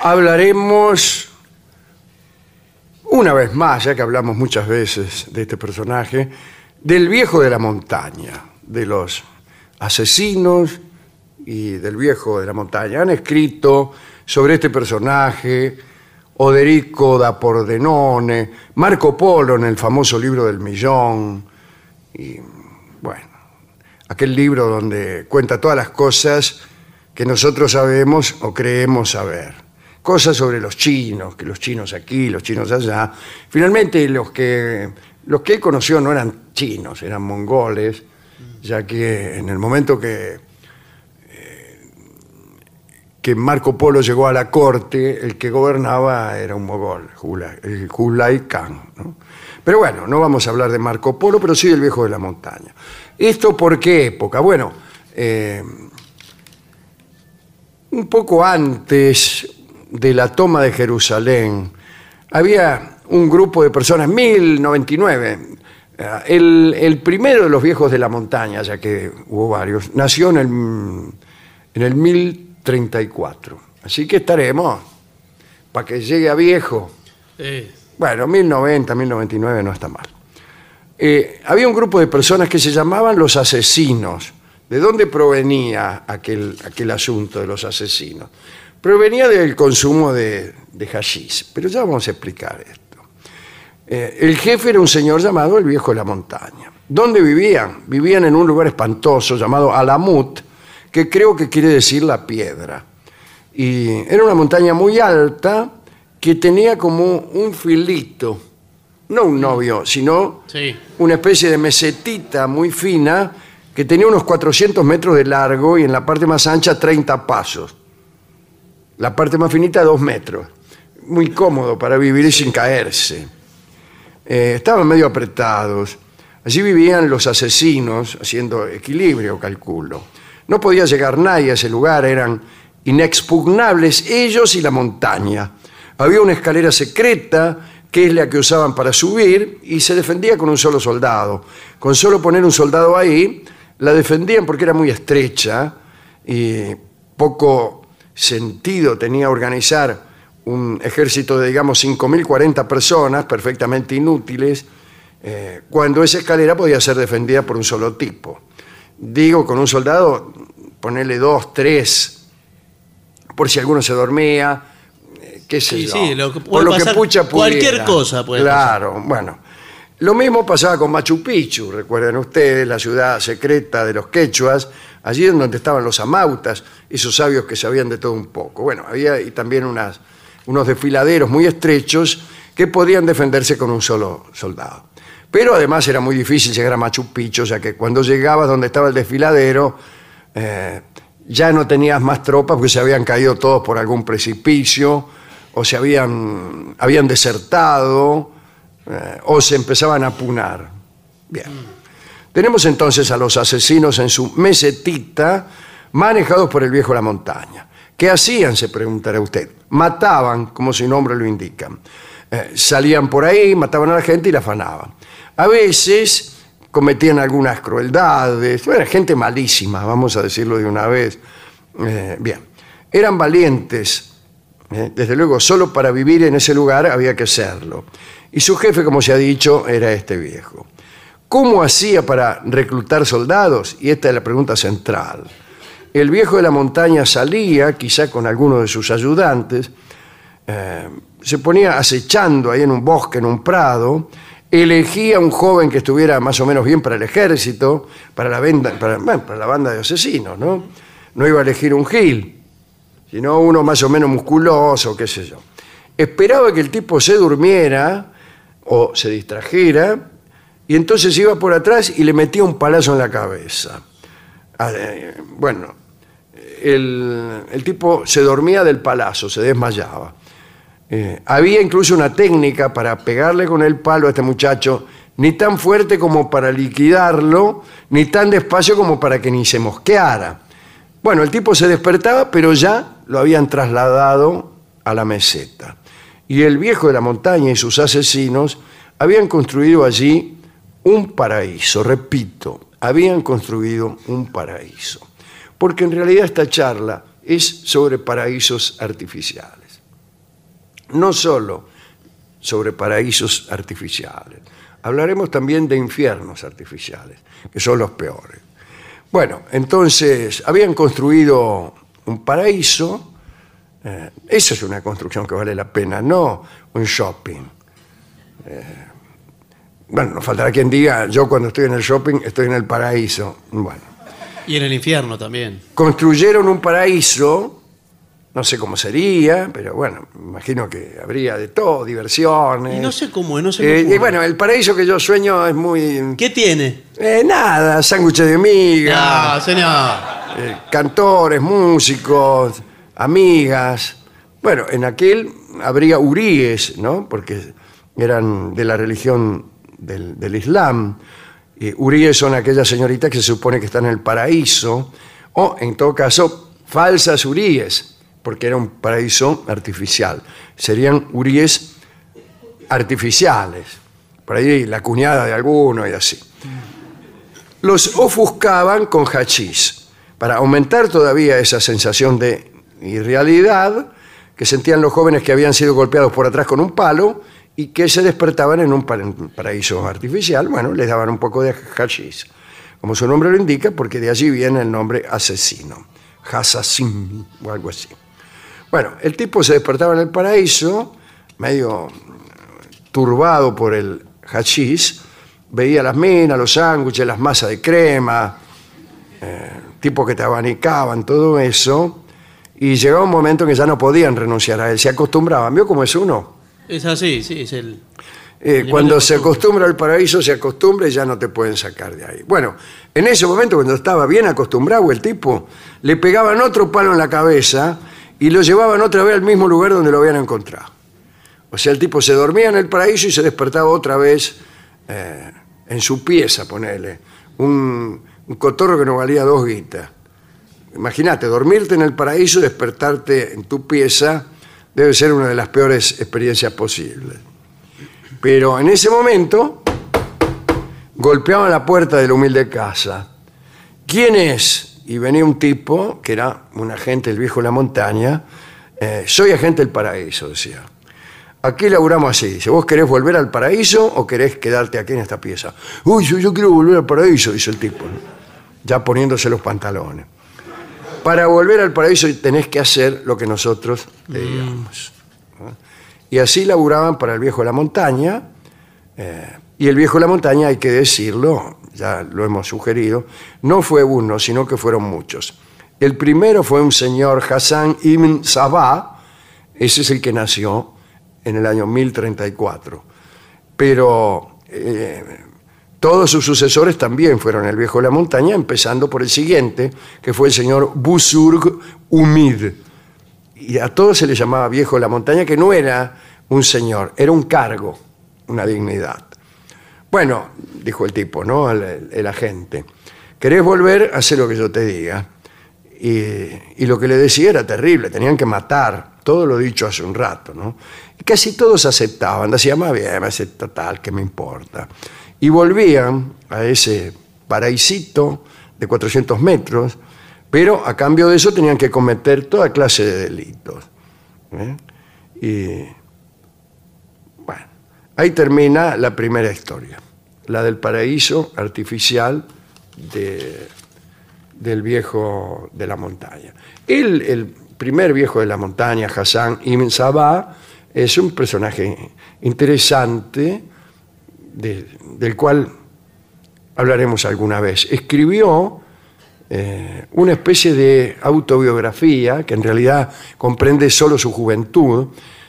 Hablaremos una vez más, ya que hablamos muchas veces de este personaje, del viejo de la montaña, de los asesinos y del viejo de la montaña. Han escrito sobre este personaje Oderico da Pordenone, Marco Polo en el famoso libro del millón, y bueno, aquel libro donde cuenta todas las cosas que nosotros sabemos o creemos saber. Cosas sobre los chinos, que los chinos aquí, los chinos allá. Finalmente los que, los que él conoció no eran chinos, eran mongoles, ya que en el momento que, eh, que Marco Polo llegó a la corte, el que gobernaba era un mogol, Hulay- el Khan. Pero bueno, no vamos a hablar de Marco Polo, pero sí del viejo de la montaña. ¿Esto por qué época? Bueno, eh, un poco antes de la toma de Jerusalén, había un grupo de personas, 1099. eh, El, el primero de los viejos de la montaña, ya que hubo varios, nació en el, en el 1034. Así que estaremos para que llegue a viejo. Bueno, 1090, 1099 no está mal. Eh, había un grupo de personas que se llamaban los asesinos. ¿De dónde provenía aquel, aquel asunto de los asesinos? Provenía del consumo de, de hashish, pero ya vamos a explicar esto. Eh, el jefe era un señor llamado el Viejo de la Montaña. ¿Dónde vivían? Vivían en un lugar espantoso llamado Alamut, que creo que quiere decir la piedra. Y era una montaña muy alta que tenía como un filito, no un novio, sino Sí. una especie de mesetita muy fina que tenía unos 400 metros de largo y en la parte más ancha 30 pasos. La parte más finita 2 metros. Muy cómodo para vivir sin caerse. eh, estaban medio apretados. Allí vivían los asesinos, haciendo equilibrio, calculo. No podía llegar nadie a ese lugar, eran inexpugnables ellos y la montaña. Había una escalera secreta que es la que usaban para subir y se defendía con un solo soldado. Con solo poner un soldado ahí, la defendían porque era muy estrecha y poco sentido tenía organizar un ejército de, digamos, 5.040 personas perfectamente inútiles, eh, cuando esa escalera podía ser defendida por un solo tipo. Digo, con un soldado, ponerle dos, tres, por si alguno se dormía, eh, qué sé Sí, yo. sí, lo que Por puede lo que pucha cualquier cosa puede Claro, bueno. Lo mismo pasaba con Machu Picchu, recuerden ustedes, la ciudad secreta de los quechuas, allí en donde estaban los amautas, esos sabios que sabían de todo un poco. Bueno, había y también unos desfiladeros muy estrechos que podían defenderse con un solo soldado. Pero además era muy difícil llegar a Machu Picchu, ya que cuando llegabas donde estaba el desfiladero, eh, ya no tenías más tropas porque se habían caído todos por algún precipicio, o se habían, habían desertado, eh, o se empezaban a punar. Bien. Tenemos entonces a los asesinos en su mesetita, manejados por el viejo la montaña. ¿Qué hacían? Se preguntará usted. Mataban, como su nombre lo indica. Eh, salían por ahí, mataban a la gente y la afanaban. A veces cometían algunas crueldades. Era gente malísima, vamos a decirlo de una vez. Eh, bien. Eran valientes. eh, Desde luego, solo para vivir en ese lugar había que serlo. Y su jefe, como se ha dicho, era este viejo. ¿Cómo hacía para reclutar soldados? Y esta es la pregunta central. El viejo de la montaña salía, quizá con alguno de sus ayudantes, eh, se ponía acechando ahí en un bosque, en un prado, elegía un joven que estuviera más o menos bien para el ejército, para la, para la banda de asesinos, ¿no? No iba a elegir un gil, sino uno más o menos musculoso, qué sé yo. Esperaba que el tipo se durmiera o se distrajera y entonces iba por atrás y le metía un palazo en la cabeza. Ah, eh, Bueno, el, tipo se dormía del palazo, se desmayaba. Eh, había incluso una técnica para pegarle con el palo a este muchacho, ni tan fuerte como para liquidarlo, ni tan despacio como para que ni se mosqueara. Bueno, el tipo se despertaba, pero ya lo habían trasladado a la meseta. Y el viejo de la montaña y sus asesinos habían construido allí un paraíso, repito, habían construido un paraíso. Porque en realidad esta charla es sobre paraísos artificiales no solo sobre paraísos artificiales, hablaremos también de infiernos artificiales, que son los peores. Bueno, entonces habían construido un paraíso, eh, eso es una construcción que vale la pena, no un shopping. Eh, bueno, nos faltará quien diga, yo cuando estoy en el shopping estoy en el paraíso. Bueno, Y en el infierno también. construyeron un paraíso, no sé cómo sería, pero bueno, imagino que habría de todo, diversiones. Y no sé cómo es, no sé me Eh, y bueno, el paraíso que yo sueño es muy... ¿Qué tiene? eh, nada, sándwiches de miga, No, señor. eh, cantores, músicos, amigas. Bueno, en aquel habría uríes, ¿no? Porque eran de la religión del, Islam. Y uríes son aquellas señoritas que se supone que están en el paraíso, o en todo caso, falsas uríes, porque era un paraíso artificial. Serían uríes artificiales. Por ahí la cuñada de alguno y así los ofuscaban con hachís para aumentar todavía esa sensación de irrealidad que sentían los jóvenes que habían sido golpeados por atrás con un palo y que se despertaban en un pa- un paraíso artificial. Bueno, les daban un poco de hachís, como su nombre lo indica, porque de allí viene el nombre asesino, Hassassin o algo así. Bueno, el tipo se despertaba en el paraíso, medio turbado por el hachís, veía las minas, los sándwiches, las masas de crema, eh, tipos que te abanicaban, todo eso, y llegaba un momento en que ya no podían renunciar a él, se acostumbraban. ¿Vio cómo es uno? Es así, sí, es el. Eh, cuando se acostumbra al paraíso, se acostumbra y ya no te pueden sacar de ahí. Bueno, en ese momento, cuando estaba bien acostumbrado el tipo, le pegaban otro palo en la cabeza y lo llevaban otra vez al mismo lugar donde lo habían encontrado. O sea, el tipo se dormía en el paraíso y se despertaba otra vez eh, en su pieza, ponele. Un, un cotorro que no valía dos guitas. Imagínate, dormirte en el paraíso y despertarte en tu pieza debe ser una de las peores experiencias posibles. Pero en ese momento golpeaban la puerta de la humilde casa. ¿Quién es? Y venía un tipo, que era un agente del viejo de la montaña. eh, soy agente del paraíso, decía. Aquí laburamos así. Dice, ¿vos querés volver al paraíso o querés quedarte aquí en esta pieza? Uy, yo, yo quiero volver al paraíso, dice el tipo, ya poniéndose los pantalones. Para volver al paraíso tenés que hacer lo que nosotros te digamos. ¿no? Y así laburaban para el viejo de la montaña. eh, y el viejo de la montaña, hay que decirlo, ya lo hemos sugerido, no fue uno, sino que fueron muchos. El primero fue un señor Hassan ibn Sabah, ese es el que nació en el año 1034. Pero eh, todos sus sucesores también fueron el viejo de la montaña, empezando por el siguiente, que fue el señor Busurg Umid. Y a todos se le llamaba viejo de la montaña, que no era un señor, era un cargo, una dignidad. Bueno, dijo el tipo, ¿no? El, agente. ¿Querés volver? Haz lo que yo te diga. Y, lo que le decía era terrible, tenían que matar, todo lo dicho hace un rato, ¿no? Y casi todos aceptaban, decían, más bien, me hace total, ¿qué me importa? Y volvían a ese paraísito de 400 metros, pero a cambio de eso tenían que cometer toda clase de delitos. ¿eh? Y bueno, ahí termina la primera historia, la del paraíso artificial de, del viejo de la montaña. El, el primer viejo de la montaña, Hassan Ibn Sabah, es un personaje interesante de- del cual hablaremos alguna vez. Escribió eh, una especie de autobiografía que en realidad comprende solo su juventud.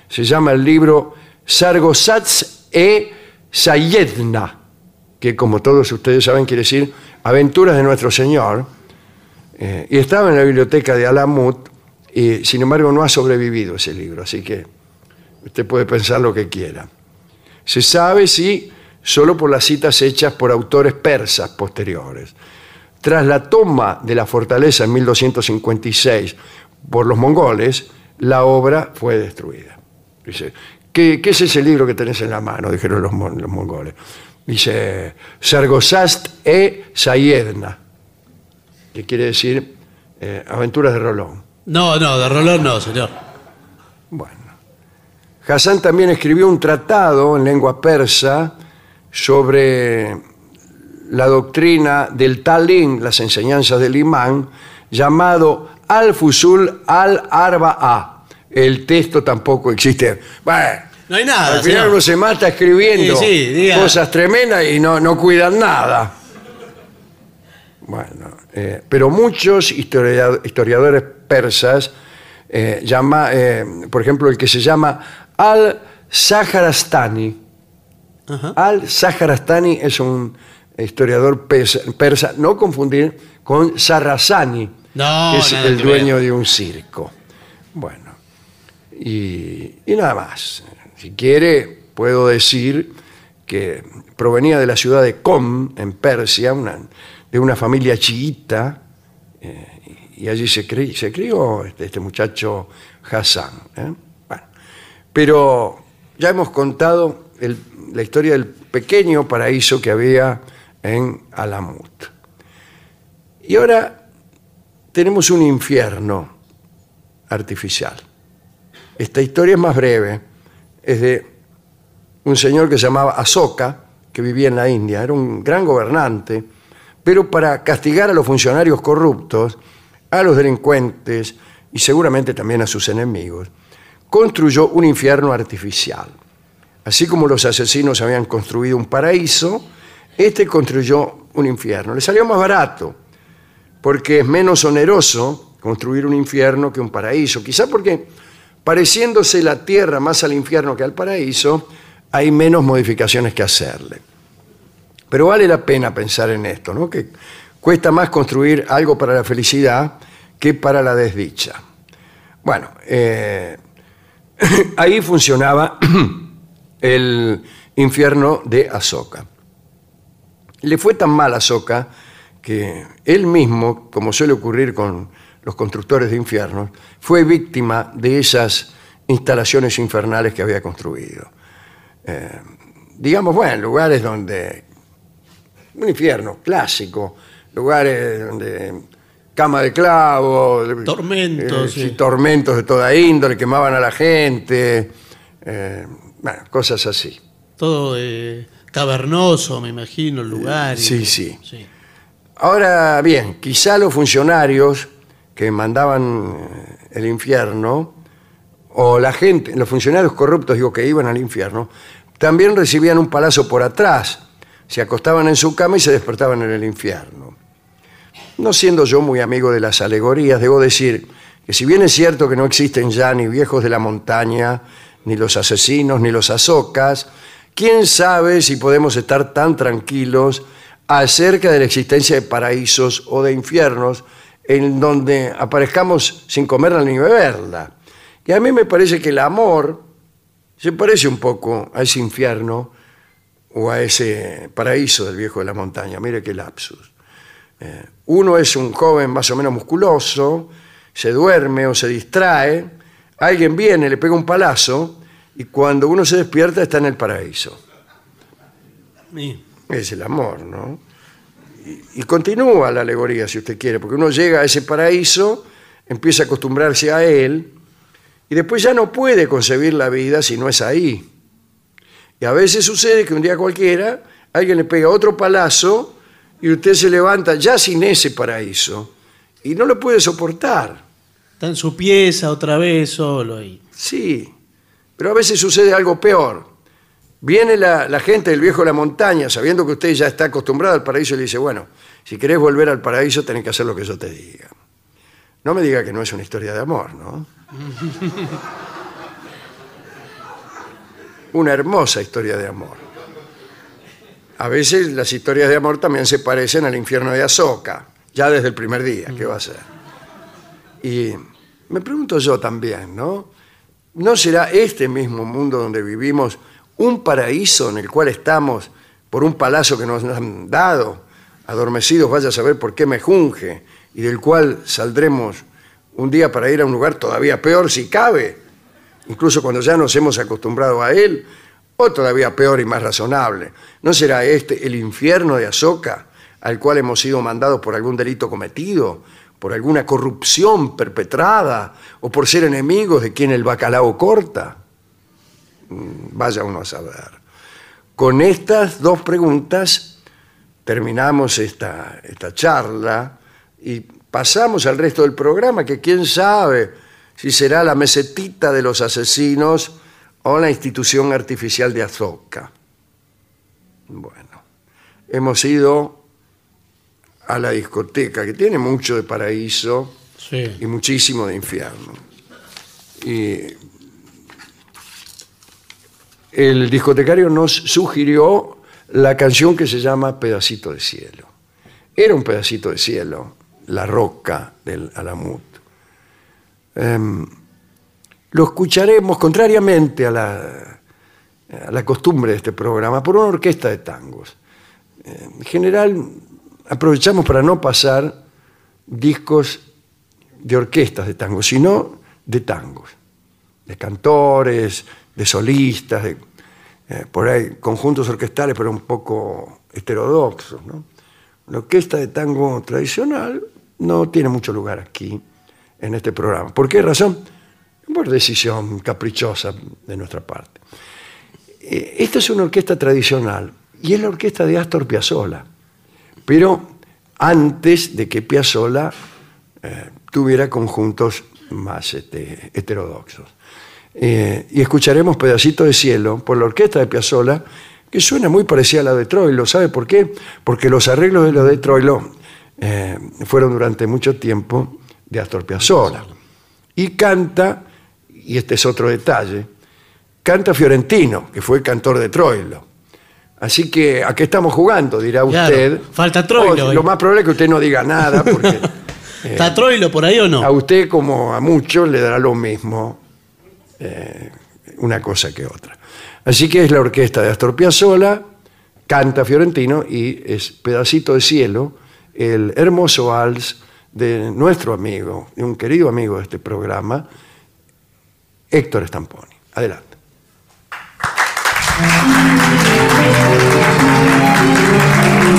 Se llama el libro Sargosats e Sayedna, que como todos ustedes saben quiere decir Aventuras de Nuestro Señor. Eh, y estaba en la biblioteca de Alamut y sin embargo no ha sobrevivido ese libro, así que usted puede pensar lo que quiera. Se sabe, sí, solo por las citas hechas por autores persas posteriores. Tras la toma de la fortaleza en 1256 por los mongoles, la obra fue destruida. Dice, ¿qué, qué es ese libro que tenés en la mano? Dijeron los, mon- los mongoles. Dice, Sargosast e Sayedna, que quiere decir eh, Aventuras de Rolón. No, no, de Rolón no, señor. Bueno. Hassan también escribió un tratado en lengua persa sobre la doctrina del Talín, las enseñanzas del imán, llamado Al-Fusul al-Arba'a. El texto tampoco existe. Bueno, No hay nada, al final señor. uno se mata escribiendo Sí, sí, diga. cosas tremendas y no, no cuidan nada. Bueno, eh, pero muchos historia- historiadores persas, eh, llama, eh, por ejemplo, el que se llama Al-Saharastani. Ajá. Al-Saharastani es un historiador persa, no confundir con Sarrasani, No, que es el que dueño de un circo. Bueno, y, y nada más. Si quiere, puedo decir que provenía de la ciudad de Qom, en Persia, una- de una familia chiita, eh, y allí se, cri- se crió este, este muchacho Hassan. ¿eh? Bueno, pero ya hemos contado la historia del pequeño paraíso que había en Alamut. Y ahora tenemos un infierno artificial. Esta historia es más breve. Es de un señor que se llamaba Asoka, que vivía en la India. Era un gran gobernante, pero para castigar a los funcionarios corruptos, a los delincuentes y seguramente también a sus enemigos, construyó un infierno artificial. Así como los asesinos habían construido un paraíso, este construyó un infierno. Le salió más barato, porque es menos oneroso construir un infierno que un paraíso. Quizá porque, pareciéndose la tierra más al infierno que al paraíso, hay menos modificaciones que hacerle. Pero vale la pena pensar en esto, ¿no? Que cuesta más construir algo para la felicidad que para la desdicha. Bueno, eh, ahí funcionaba el infierno de Azoka. Le fue tan mal a Azoka que él mismo, como suele ocurrir con los constructores de infiernos, fue víctima de esas instalaciones infernales que había construido. Eh, digamos, bueno, lugares donde... Un infierno clásico, lugares donde cama de clavo, Tormentos, eh, sí. tormentos de toda índole, quemaban a la gente, eh, bueno, cosas así. Todo eh, cavernoso, me imagino, el lugar. y- Sí, sí. Ahora bien, quizá los funcionarios que mandaban eh, el infierno, o la gente, los funcionarios corruptos, digo, que iban al infierno, también recibían un palazo por atrás, se acostaban en su cama y se despertaban en el infierno. No siendo yo muy amigo de las alegorías, debo decir que si bien es cierto que no existen ya ni viejos de la montaña, ni los asesinos, ni los azocas, quién sabe si podemos estar tan tranquilos acerca de la existencia de paraísos o de infiernos en donde aparezcamos sin comerla ni beberla. Y a mí me parece que el amor se parece un poco a ese infierno o a ese paraíso del viejo de la montaña. Mire qué lapsus. Eh, uno es un joven más o menos musculoso, se duerme o se distrae, alguien viene, le pega un palazo y cuando uno se despierta está en el paraíso. Sí. Es el amor, ¿no? Y, y continúa la alegoría, si usted quiere, porque uno llega a ese paraíso, empieza a acostumbrarse a él y después ya no puede concebir la vida si no es ahí. Y a veces sucede que un día cualquiera alguien le pega otro palazo y usted se levanta ya sin ese paraíso y no lo puede soportar. Está en su pieza otra vez solo ahí. Sí, pero a veces sucede algo peor. Viene la, gente del viejo de la montaña sabiendo que usted ya está acostumbrado al paraíso y le dice, bueno, si querés volver al paraíso tenés que hacer lo que yo te diga. No me diga que no es una historia de amor, ¿no? una hermosa historia de amor. A veces las historias de amor también se parecen al infierno de Azoka, ya desde el primer día, ¿qué va a ser? Y me pregunto yo también, ¿no? ¿No será este mismo mundo donde vivimos un paraíso en el cual estamos por un palacio que nos han dado, adormecidos, vaya a saber por qué me junge, y del cual saldremos un día para ir a un lugar todavía peor si cabe, incluso cuando ya nos hemos acostumbrado a él, o todavía peor y más razonable? ¿No será este el infierno de Azoka al cual hemos sido mandados por algún delito cometido, por alguna corrupción perpetrada o por ser enemigos de quien el bacalao corta? Mm, Vaya uno a saber. Con estas dos preguntas terminamos esta, esta charla y pasamos al resto del programa, que quién sabe si será la mesetita de los asesinos o la institución artificial de Azoka. Bueno, hemos ido a la discoteca, que tiene mucho de paraíso Sí. y muchísimo de infierno. Y el discotecario nos sugirió la canción que se llama Pedacito de Cielo. Era un pedacito de cielo, la roca del Alamut. Em, lo escucharemos, contrariamente a la, a la costumbre de este programa, por una orquesta de tangos. En general, aprovechamos para no pasar discos de orquestas de tango, sino de tangos, de cantores, de solistas, de, eh, por ahí conjuntos orquestales, pero un poco heterodoxos. ¿no? La orquesta de tango tradicional no tiene mucho lugar aquí, en este programa. ¿Por qué razón? Por decisión caprichosa de nuestra parte. Eh, Esta es una orquesta tradicional y es la orquesta de Astor Piazzolla, pero antes de que Piazzolla eh, tuviera conjuntos más este, heterodoxos. Eh, y escucharemos Pedacito de Cielo por la orquesta de Piazzolla, que suena muy parecida a la de Troilo. ¿Sabe por qué? Porque los arreglos de la de Troilo eh, fueron durante mucho tiempo de Astor Piazzolla. Y canta, y este es otro detalle, canta Fiorentino, que fue cantor de Troilo. Así que, ¿a qué estamos jugando? Dirá Claro, usted. falta Troilo ahí. lo más probable es que usted no diga nada, porque ¿Está Troilo por ahí o no? a usted, como a muchos, le dará lo mismo eh, una cosa que otra. Así que es la orquesta de Astor Piazzolla, canta Fiorentino y es Pedacito de Cielo, el hermoso vals de nuestro amigo, de un querido amigo de este programa, Héctor Stamponi. Adelante. La casa tenía una reja pintada con quejas y cantos de amor. La noche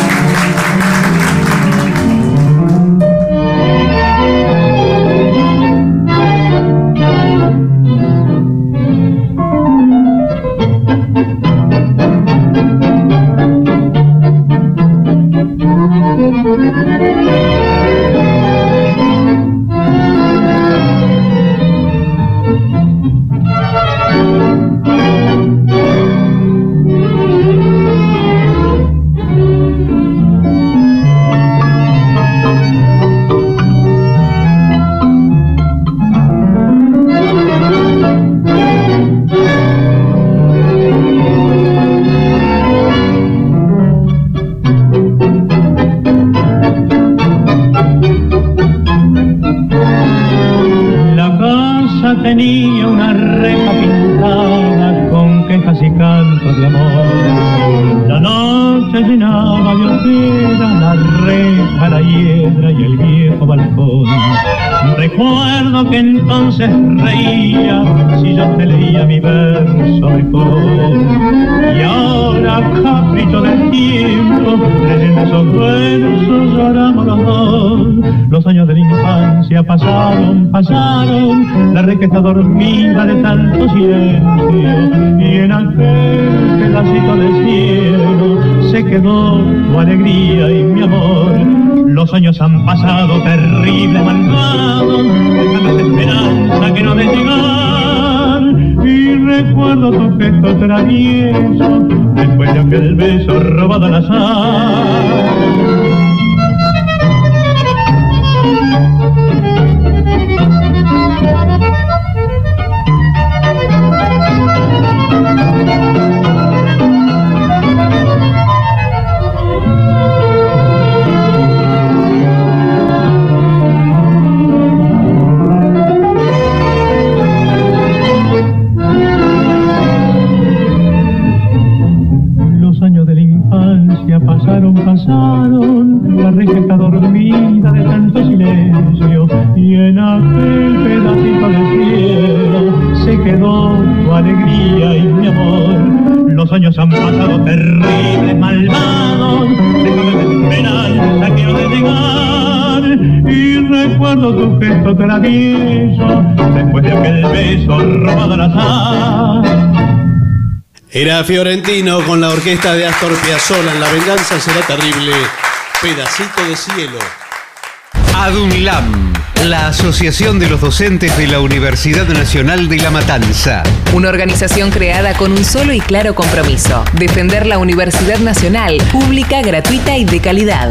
de hoguera la reja, la hiedra y el viejo balcón. Recuerdo que entonces reía si yo te leía mi verso mejor. Y ahora, capricho del tiempo, leyendo esos versos lloramos los dos. Los años de la infancia pasaron, pasaron, la reja está dormida de tanto silencio. Y en aquel pedacito de cielo se quedó tu alegría y mi amor. Los años han pasado terrible, malvado, dejando esperanza que no de llegar. Y recuerdo tu gesto travieso, después de aquel beso robado al azar. Después de aquel beso robado al azar. Era Fiorentino con la orquesta de Astor Piazzolla en La venganza será terrible. Pedacito de cielo. ADUNLAM, la Asociación de los Docentes de la Universidad Nacional de La Matanza. Una organización creada con un solo y claro compromiso, defender la Universidad Nacional, pública, gratuita y de calidad.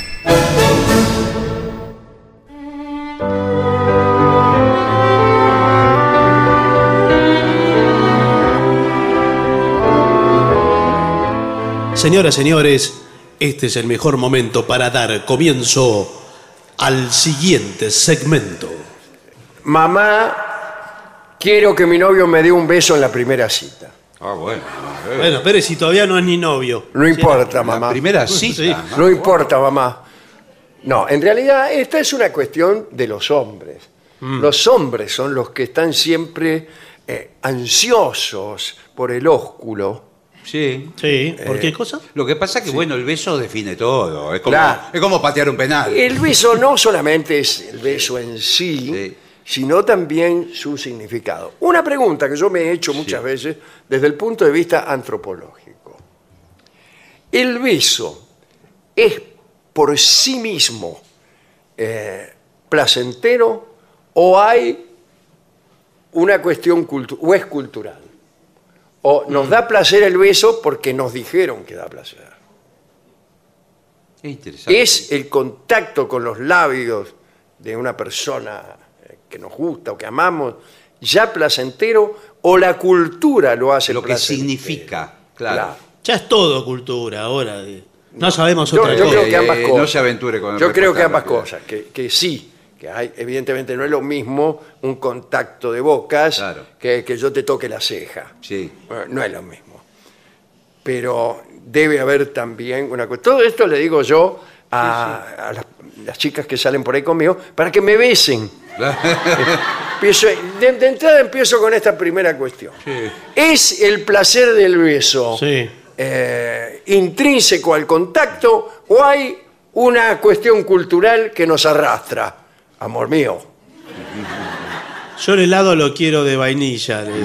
Señoras, señores, este es el mejor momento para dar comienzo al siguiente segmento. Mamá, quiero que mi novio me dé un beso en la primera cita. Ah, bueno. Bueno, pero si todavía no es ni novio. No importa, La mamá. primera cita. Sí. ¿no? No importa, mamá. No, en realidad esta es una cuestión de los hombres. Los hombres son los que están siempre eh, ansiosos por el ósculo. Sí. Sí, ¿por qué cosa? Lo que pasa es que, bueno, el beso define todo. Es como, Claro. es como patear un penal. El beso no solamente es el beso en sí, Sí. sino también su significado. Una pregunta que yo me he hecho muchas veces desde el punto de vista antropológico. ¿El beso es por sí mismo eh, placentero o hay una cuestión cultural o es cultural? O nos da placer el beso porque nos dijeron que da placer. Qué interesante. Es el contacto con los labios de una persona eh, que nos gusta o que amamos ya placentero o la cultura lo hace Lo que significa, claro. Claro. Ya es todo cultura ahora. No sabemos Yo, otra yo cosa. creo que ambas Eh, cosas. no se aventure con el Yo creo que ambas cosas, que, que sí, que hay, evidentemente no es lo mismo un contacto de bocas Claro. que que yo te toque la ceja. Sí. Bueno, no es lo mismo. Pero debe haber también una cosa. Todo esto le digo yo a, a las, las chicas que salen por ahí conmigo para que me besen. Empiezo- de, de entrada empiezo con esta primera cuestión. ¿Es el placer del beso Sí. eh, intrínseco al contacto o hay una cuestión cultural que nos arrastra? Amor mío. Yo el helado lo quiero de vainilla. le-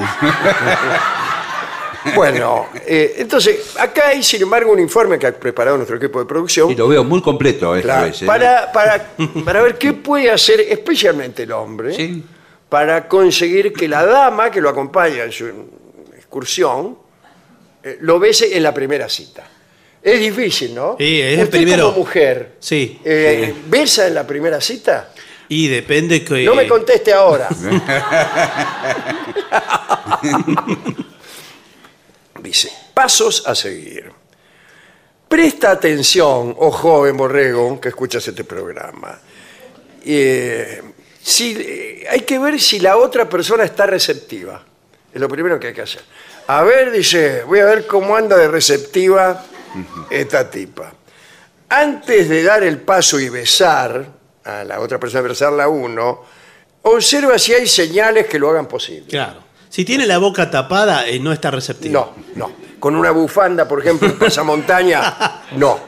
Bueno, eh, entonces acá hay sin embargo un informe que ha preparado nuestro equipo de producción. Y lo veo muy completo esta Claro, vez. ¿eh? para, para, para ver qué puede hacer especialmente el hombre Sí. para conseguir que la dama que lo acompaña en su excursión eh, lo bese en la primera cita. Es difícil, ¿no? Sí, es el Usted primero. como mujer, Sí. eh, ¿besa en la primera cita? Y depende que. No me conteste ahora. Dice, pasos a seguir. Presta atención, oh joven borrego, que escuchas este programa. Eh, si, eh, hay que ver si la otra persona está receptiva. Es lo primero que hay que hacer. A ver, dice, voy a ver cómo anda de receptiva esta tipa. Antes de dar el paso y besar a la otra persona, besarla a uno, observa si hay señales que lo hagan posible. Claro. Si tiene la boca tapada, eh, no está receptivo. No, no. Con una bufanda, por ejemplo, en montaña, no.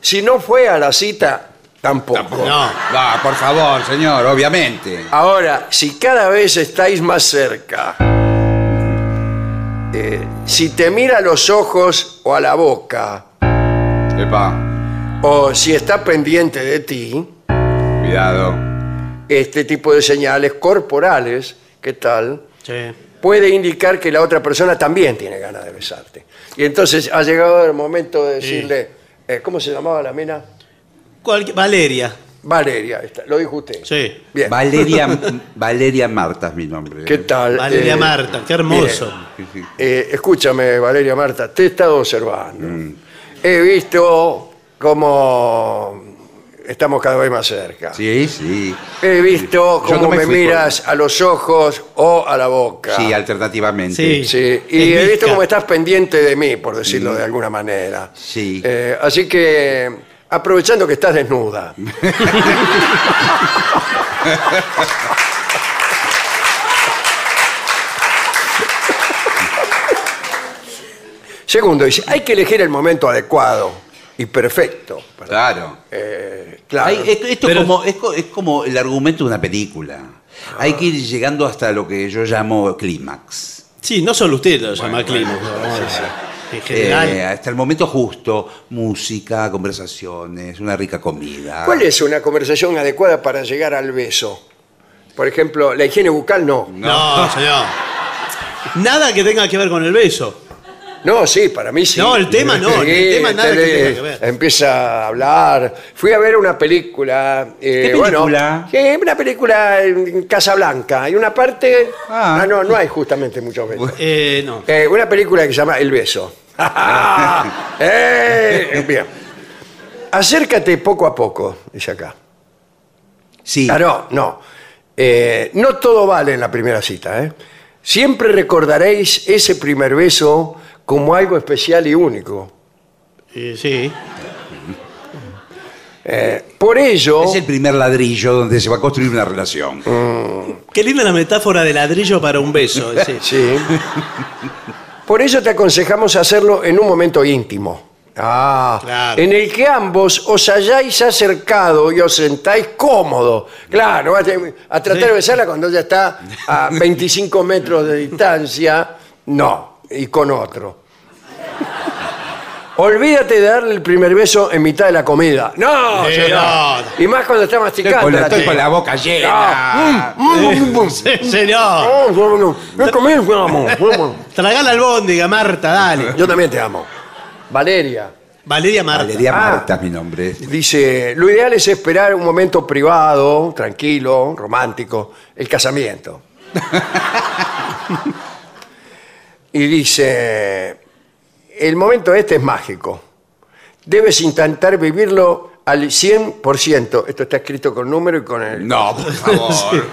Si no fue a la cita, tampoco. No. Va, por favor, señor, obviamente. Ahora, si cada vez estáis más cerca, eh, si te mira a los ojos o a la boca, Epa, o si está pendiente de ti, cuidado. este tipo de señales corporales, ¿qué tal? Sí. Puede indicar que la otra persona también tiene ganas de besarte. Y entonces ha llegado el momento de decirle, eh, ¿cómo se llamaba la mina? Valeria. Valeria, está, lo dijo usted. Sí. Bien. Valeria, Valeria Marta es mi nombre. ¿Qué tal? Valeria Eh, Marta, qué hermoso. bien. Sí, sí. Eh, escúchame, Valeria Marta, te he estado observando. He visto cómo estamos cada vez más cerca. Sí, sí. He visto Yo no cómo me me, fui miras a los ojos o a la boca. Sí, alternativamente. Sí. Sí, y he visto cómo estás pendiente de mí, por decirlo de alguna manera. Sí. Eh, así que, aprovechando que estás desnuda. Segundo, dice, hay que elegir el momento adecuado y perfecto. Claro. eh, claro. Hay- es- esto Pero- es, como, es, co- es como el argumento de una película. Hay que ir llegando hasta lo que yo llamo clímax. Sí, no solo usted lo llama clima. vamos a decir. En general. Eh, hasta el momento justo, música, conversaciones, una rica comida. ¿Cuál es una conversación adecuada para llegar al beso? Por ejemplo, la higiene bucal no. no, señor. Nada que tenga que ver con el beso. No, sí, para mí sí. No, el tema no, el tema nada que tenga que ver. Empieza a hablar. Fui a ver una película. eh, ¿Qué bueno, película? sí, una película en Casablanca. Hay una parte. Ah. Ah, no, no hay justamente muchos besos. Eh, no. Eh, una película que se llama El beso. Eh, Bien. Acércate poco a poco, dice acá. Sí. Ah, no, no. Eh, no todo vale en la primera cita. ¿eh? Siempre recordaréis ese primer beso como algo especial y único. Eh, sí. Eh, por ello, Es el primer ladrillo donde se va a construir una relación. Qué linda la metáfora de ladrillo para un beso. sí. sí, por ello te aconsejamos hacerlo en un momento íntimo. Ah, Claro. en el que ambos os hayáis acercado y os sentáis cómodos. Claro, a- a tratar Sí. de besarla cuando ella está a 25 metros de distancia. No, y con otro. Olvídate de darle el primer beso en mitad de la comida. No, Sí, señor. no. Y más cuando está masticando. Con la- estoy con la boca llena. Ah, mm, mm, mm. Sí, señor. Oh, no, no, no comí. Tragá la albóndiga, Marta, dale. Yo también te amo. Valeria Valeria Marta. Valeria Ah. Marta es mi nombre. dice, lo ideal es esperar un momento privado, tranquilo, romántico, el casamiento. y dice, el momento este es mágico. Debes intentar vivirlo al 100%. Esto está escrito con número y con el... No, por favor.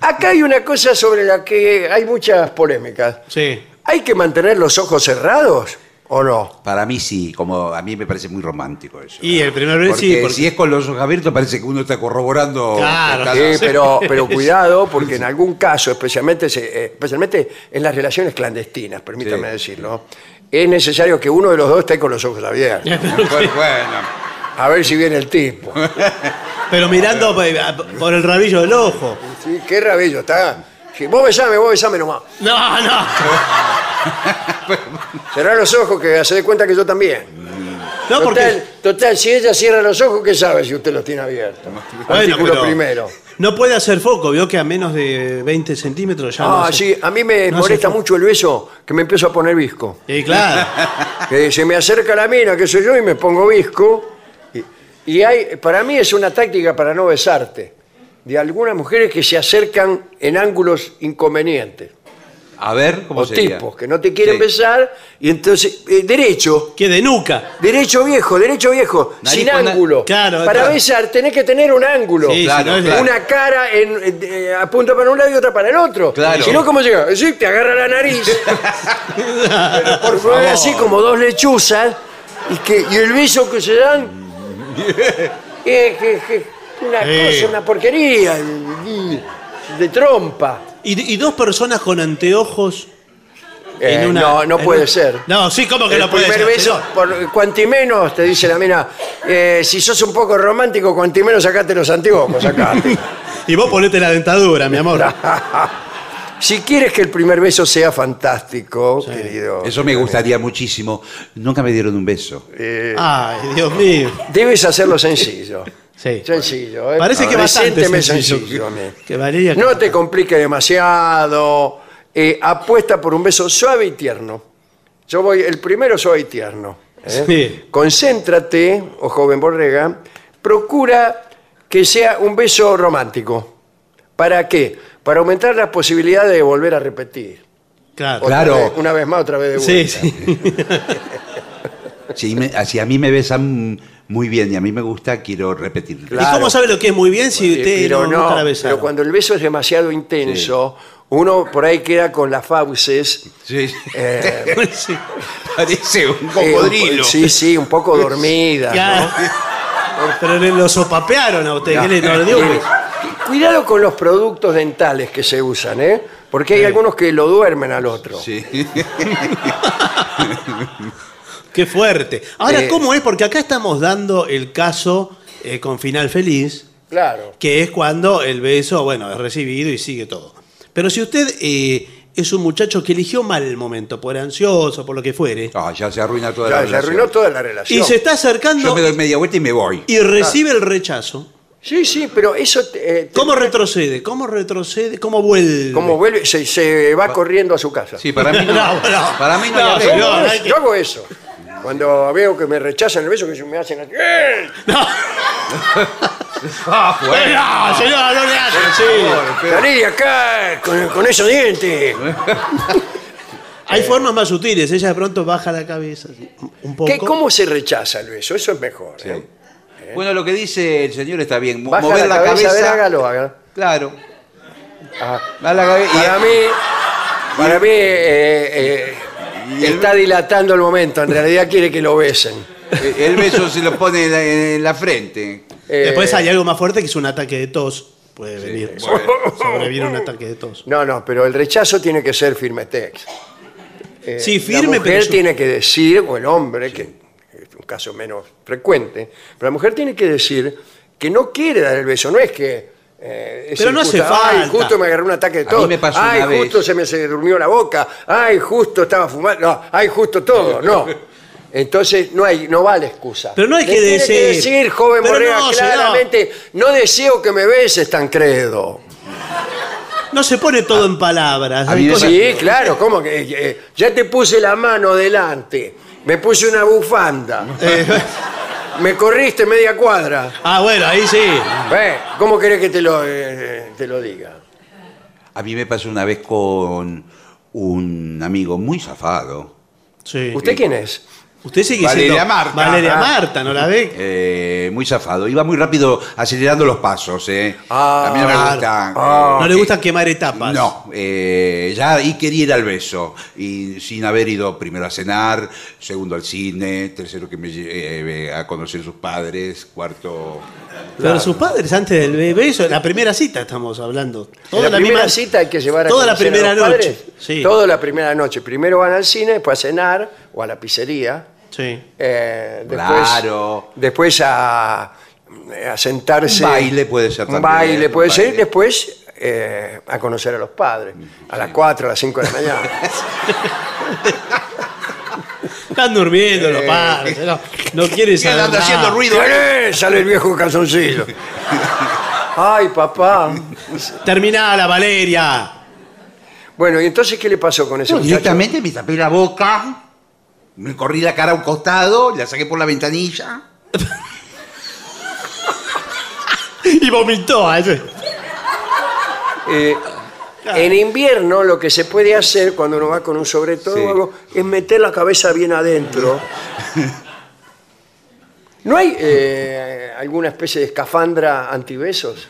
Acá hay una cosa sobre la que hay muchas polémicas. Sí. ¿Hay que mantener los ojos cerrados o no? Para mí sí, como a mí me parece muy romántico eso. Y el primer beso sí, porque- si es con los ojos abiertos parece que uno está corroborando. Claro, cada- Sí, pero, pero cuidado, porque en algún caso, especialmente, se- eh, especialmente en las relaciones clandestinas, permítame Sí. decirlo, es necesario que uno de los dos esté con los ojos abiertos. Pues bueno. A ver si viene el tipo. Pero mirando eh, por el rabillo del ojo. Sí, qué rabillo, está. Sí, vos besame, vos besame nomás. No, no. Cerrá los ojos que se dé cuenta que yo también. No, Total, porque. total, si ella cierra los ojos, ¿qué sabe si usted los tiene abiertos? Bueno, Artículo pero primero. No puede hacer foco, vio que a menos de 20 centímetros ya no Ah, hace- sí, a mí me no molesta mucho el beso, que me empiezo a poner visco. Sí, claro. que se me acerca la mina, que soy yo, y me pongo visco. Y, y hay, para mí es una táctica para no besarte. De algunas mujeres que se acercan en ángulos inconvenientes. A ver, ¿cómo O sería? tipos que no te quieren Sí. besar. Y entonces, eh, derecho, Que de nuca. derecho viejo, derecho viejo, Nariz sin con na- ángulo. Claro, para claro. besar tenés que tener un ángulo. Sí, Claro, si no es- claro. Una cara en, eh, apunta para un lado y otra para el otro. Claro. Si no, ¿cómo llega? Sí, te agarra la nariz. Pero por favor, así como dos lechuzas y, que, y el beso que se dan es que- que- una Sí. cosa, una porquería de trompa. Y, y dos personas con anteojos. Eh, en una- no, no en puede un- ser. No, sí, ¿cómo que el no puede primer ser? beso, por cuanti menos, te dice la mina, eh, si sos un poco romántico, cuanti menos sacate los anteojos, sacate. Y vos ponete la dentadura, mi amor. si quieres que el primer beso sea fantástico, querido, Eso me gustaría muchísimo. Nunca me dieron un beso. eh, Ay, Dios mío. debes hacerlo sencillo. Sí. Sencillo, ¿eh? Parece que bastante Presénteme sencillo. sencillo a mí. Que No te complique demasiado. eh, apuesta por un beso suave y tierno. Yo voy, el primero suave y tierno. ¿eh? Sí. Concéntrate, o joven borrega, procura que sea un beso romántico. ¿Para qué? Para aumentar la posibilidad de volver a repetir. Claro. Otra Claro. vez, una vez más, otra vez de Sí, vuelta. sí. Si, me- si a mí me besan muy bien y a mí me gusta, quiero repetir. Claro. ¿Y cómo sabe lo que es muy bien si Eh, usted pero no, no, nunca la besaron? pero cuando el beso es demasiado intenso, uno por ahí queda con las fauces. Sí, sí. eh, Sí. Parece un eh, cocodrilo. sí, sí, un poco dormida. ¿no? Claro. Pero le lo sopapearon a usted. ¿qué le, no le dio un beso? Cuidado con los productos dentales que se usan, ¿eh? Porque hay algunos que lo duermen al otro. Sí. Qué fuerte. Ahora, Eh, ¿cómo es? Porque acá estamos dando el caso eh, con final feliz, Claro. que es cuando el beso, bueno, es recibido y sigue todo. Pero si usted eh, es un muchacho que eligió mal el momento, por ansioso, por lo que fuere, Ah, ya se arruina toda Ya, la se relación. arruinó toda la relación. y se está acercando Yo me doy media vuelta y me voy. y recibe el rechazo, Sí, sí, pero eso... eh, te- ¿cómo retrocede? ¿Cómo retrocede? ¿Cómo vuelve? como vuelve, se, se va corriendo a su casa. Sí, para mí no. No, no. para mí no, No, hay arreglo. señor. hago hay eso, que- yo hago eso. Cuando veo que me rechazan el beso, que me hacen así, ¡eh! Ah, bueno. No, señor, no le hace así. Salí de acá con, con esos dientes. Hay formas más sutiles. Ella de pronto baja la cabeza así, un poco. ¿Qué, ¿Cómo se rechaza el beso? Eso es mejor. ¿eh? Bueno, lo que dice el señor está bien. Baja Mover la, la, cabeza, a ver, cabeza. hágalo, hágalo. Claro. Ah, Da la cabe- y- Para mí, para mí eh, eh, está dilatando el momento. En realidad quiere que lo besen. Eh, El beso se lo pone en la, en la frente. Eh, Después hay algo más fuerte que es un ataque de tos. Puede venir. Sobreviene un ataque de tos. No, no, pero el rechazo tiene que ser firmetex. Eh, Sí, firme, La pero mujer yo- tiene que decir, o el hombre, que un caso menos frecuente, pero la mujer tiene que decir que no quiere dar el beso. No es que. eh, es Pero no hace injusta. Ay, falta. justo me agarró un ataque de A mí me pasó Ay, una justo vez. se me se durmió la boca. Ay, justo estaba fumando. No, ay, justo todo. No. Entonces no hay, no vale excusa. Pero no hay Le que tiene decir- decir, joven Pero Borrega, no, señor. claramente, no deseo que me beses, Tancredo. No se pone todo en palabras. A hay mí me cosas- Sí, claro, ¿cómo que? eh, ya te puse la mano delante, me puse una bufanda, Eh, me corriste media cuadra. ah, bueno, ahí sí. Ve, ¿Cómo querés que te lo, eh, te lo diga? A mí me pasó una vez con un amigo muy zafado. Sí. ¿Usted quién es? Usted sigue Valeria siendo Marta. Valeria. Marta, ¿no la ve? eh, muy zafado. Iba muy rápido acelerando los pasos. ¿eh? Ah, a mí no me gusta. Ah. no le eh, gusta quemar etapas. No, eh, ya ahí quería ir al beso. Y sin haber ido primero a cenar, segundo al cine, tercero que me lleve a conocer sus padres, cuarto. Pero sus padres antes del be- beso, la primera cita estamos hablando. La, la primera misma- cita hay que llevar a Toda la a primera los noche. padres. Sí. Toda la primera noche. Primero van al cine, después a cenar o a la pizzería. Sí. eh, después, Claro. Después a, a sentarse. Un baile puede ser Un también, baile un puede ser. baile. Después eh, a conocer a los padres. A las 4, a las 5 de la mañana. Están durmiendo los padres. No, no quieren saber nada. haciendo ruido. Sale el viejo calzoncillo. Ay, papá. Terminala, Valeria. Bueno, ¿y entonces qué le pasó con ese No, muchacho? directamente me tapé la boca, me corrí la cara a un costado, la saqué por la ventanilla. Y vomitó. a ese. Eh, en invierno lo que se puede hacer cuando uno va con un sobre todo Sí. o algo, es meter la cabeza bien adentro. ¿No hay eh, alguna especie de escafandra antibesos?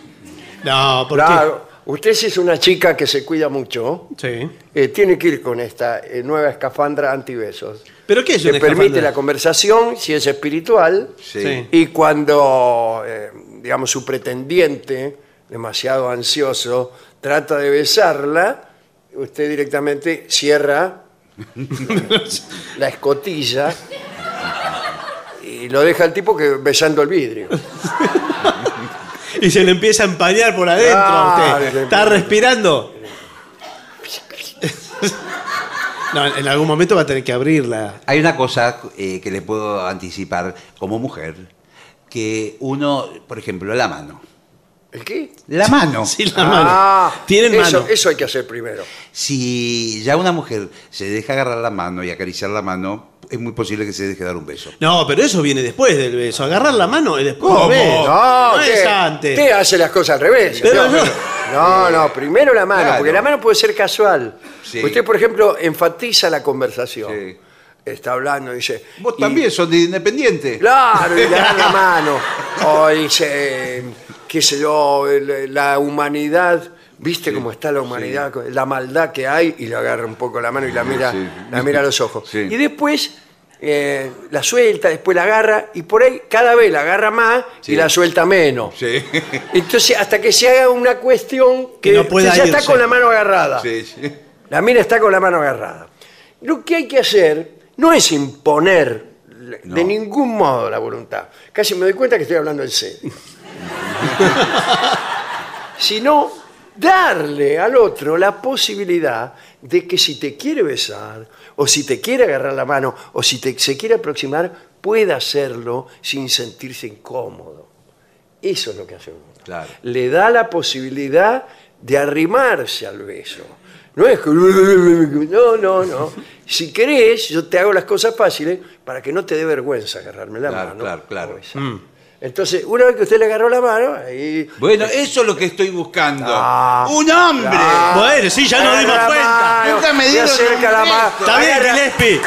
No, ¿por Claro, usted si es una chica que se cuida mucho? Sí. eh, tiene que ir con esta eh, nueva escafandra antibesos. ¿Pero qué es Le una permite escafandra? la conversación si es espiritual Sí. Sí. y cuando, eh, digamos, su pretendiente, demasiado ansioso, trata de besarla, usted directamente cierra la escotilla y lo deja al tipo que besando el vidrio. Y se le empieza a empañar por adentro a usted. ¿Está respirando? No, en algún momento va a tener que abrirla. Hay una cosa eh, que le puedo anticipar como mujer, que uno, por ejemplo, la mano. ¿El qué? La mano. Sí, la mano. Ah, Tienen eso, mano. Eso hay que hacer primero. Si ya una mujer se deja agarrar la mano y acariciar la mano, es muy posible que se deje dar un beso. No, pero eso viene después del beso. Agarrar la mano y después ¿Cómo? el beso. No, No es usted, antes. usted hace las cosas al revés. Pero no, yo- no, no, primero la mano, Claro. porque la mano puede ser casual. Sí. Usted, por ejemplo, enfatiza la conversación. Sí. Está hablando, dice. Vos y- también sos de independiente. Claro, y le da la mano. O dice, qué sé yo, el- la humanidad, ¿viste cómo está la humanidad? La maldad que hay, y le agarra un poco la mano y la mira, Sí. la mira a los ojos. Sí. Y después eh, la suelta, después la agarra, y por ahí cada vez la agarra más Sí. y la suelta menos. Sí. Entonces, hasta que se haga una cuestión que, Que no pueda que ya está irse. con la mano agarrada. Sí, sí. La mina está con la mano agarrada. Lo que hay que hacer no es imponer de No. ningún modo la voluntad. Casi me doy cuenta que estoy hablando en serio. Sino darle al otro la posibilidad de que si te quiere besar, o si te quiere agarrar la mano, o si te, se quiere aproximar, pueda hacerlo sin sentirse incómodo. Eso es lo que hace uno Claro. le da la posibilidad de arrimarse al beso. No es que... No, no, no. Si querés, yo te hago las cosas fáciles para que no te dé vergüenza agarrarme la Claro, mano. claro, claro. Entonces, una vez que usted le agarró la mano, ahí... Bueno, eso es lo que estoy buscando. Ah. ¡Un hombre! Ah. Bueno, sí, ya nos Agarra dimos la cuenta. mano, Nunca me le dieron acerca un la mano. beso. Está bien, agarra- Gillespie.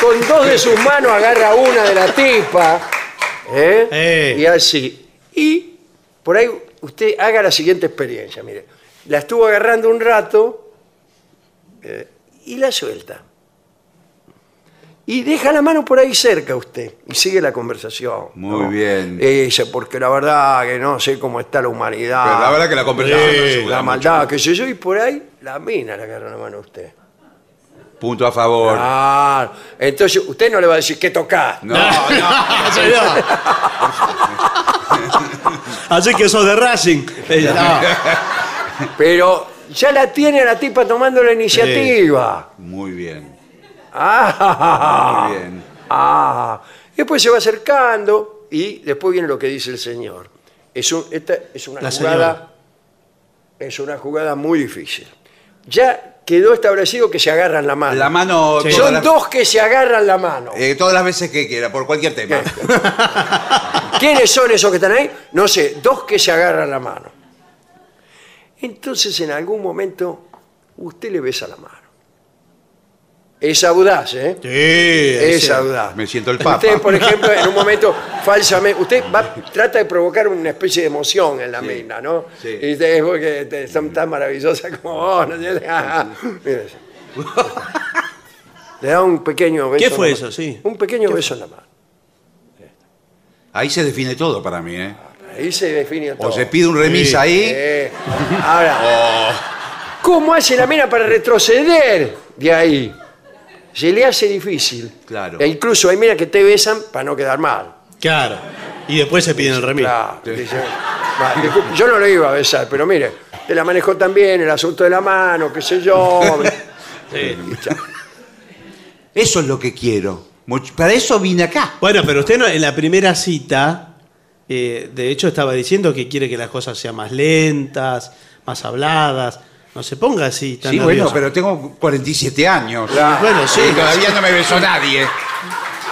con dos de sus manos agarra una de la tipa. ¿eh? Eh. Y así. Y por ahí usted haga la siguiente experiencia. Mire, la estuvo agarrando un rato eh, y la suelta. Y deja la mano por ahí cerca usted y sigue la conversación. Muy ¿no? bien. Y dice, porque la verdad que no sé cómo está la humanidad. Pero la verdad que la conversación no se la maldad, qué sé yo, y por ahí la mina le agarra la mano a usted. mucho. Punto a favor. Ah, entonces usted no le va a decir qué tocás. No, no. Señor. Así que sos de Racing. No. Pero ya la tiene a la tipa tomando la iniciativa. Muy bien. Ah, Muy bien. Ah, después se va acercando y después viene lo que dice el señor. Es, un- esta es una La jugada, es una jugada muy difícil. Ya quedó establecido que se agarran la mano. La mano. Sí. todas Son las- dos que se agarran la mano. eh, todas las veces que quiera, por cualquier tema. ¿Quiénes son esos que están ahí? No sé, dos que se agarran la mano. Entonces, en algún momento, usted le besa la mano. Es audaz, ¿eh? Sí, Es ese- audaz. Me siento el papa. Usted, por ejemplo, en un momento falsamente, usted va- trata de provocar una especie de emoción en la mina, ¿no? Sí. Y usted es porque te- son tan maravillosas como vos, ¿no? Le da un pequeño beso. ¿Qué fue eso? Sí. Un pequeño beso en la mano. Ahí se define todo para mí, ¿eh? Ahí se define todo. O se pide un remis Sí. ahí. Eh, ahora, o- ¿cómo hace la mina para retroceder de ahí? Se le hace difícil. Claro. E incluso hay minas que te besan para no quedar mal. Claro. Y después se piden el remis. Claro, dice, "Va, disculpe, yo no lo iba a besar, pero mire, te la manejó también el asunto de la mano, qué sé yo. Sí. Eso es lo que quiero. Much- Para eso vine acá. Bueno, pero usted no- en la primera cita, eh, de hecho estaba diciendo que quiere que las cosas sean más lentas, más habladas. No se ponga así tan Sí, bueno, nervioso. pero tengo 47 años. Claro. Bueno, sí. Y todavía no me besó nadie.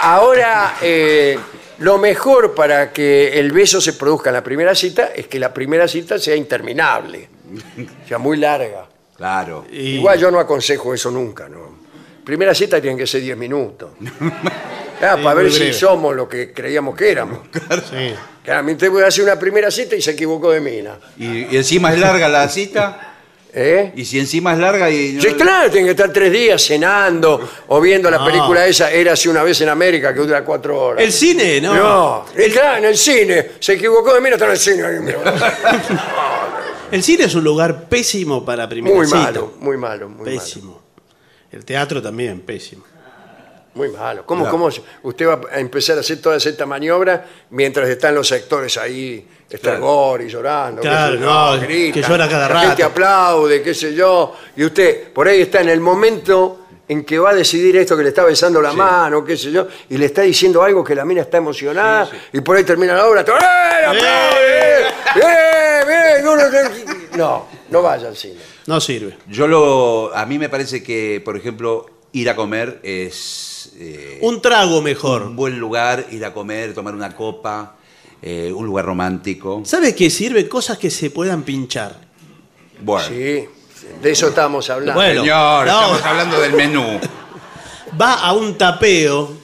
Ahora, eh, lo mejor para que el beso se produzca en la primera cita es que la primera cita sea interminable, sea muy larga. Claro. Y- Igual yo no aconsejo eso nunca, ¿no? Primera cita tienen que ser 10 minutos. Ah, para ver si somos lo que creíamos que éramos. Sí. Claramente voy a hacer una primera cita y se equivocó de mina. Y, y encima es larga la cita. ¿Eh? Y si encima es larga y. Sí, claro, tienen que estar tres días cenando o viendo la No. película esa, Era así una vez en América, que dura cuatro horas. El cine, ¿no? No, claro, en el cine. Se equivocó de mina, está en el cine. Mira. El cine es un lugar pésimo para primera Muy cita. malo, muy malo, muy Pésimo. El teatro también, pésimo. Muy malo. ¿Cómo, Claro. cómo usted va a empezar a hacer toda esta maniobra mientras están los actores ahí, Estragor y llorando? qué Claro, sé yo, no, gritan, que llora cada la gente rato. aplaude, qué sé yo. Y usted por ahí está en el momento en que va a decidir esto que le está besando la mano, qué sé yo, y le está diciendo algo que la mina está emocionada, y por ahí termina la obra, ¡eh, aplaude! ¡Eh, bien! No, no, no, no, no vaya al cine. No sirve. Yo lo. A mí me parece que, por ejemplo, ir a comer es. Eh, Un trago mejor. un buen lugar, ir a comer, tomar una copa, eh, un lugar romántico. ¿Sabe qué sirve? Cosas que se puedan pinchar. Bueno. Sí, de eso estamos hablando. Bueno. Señor, No. estamos hablando del menú. Va a un tapeo,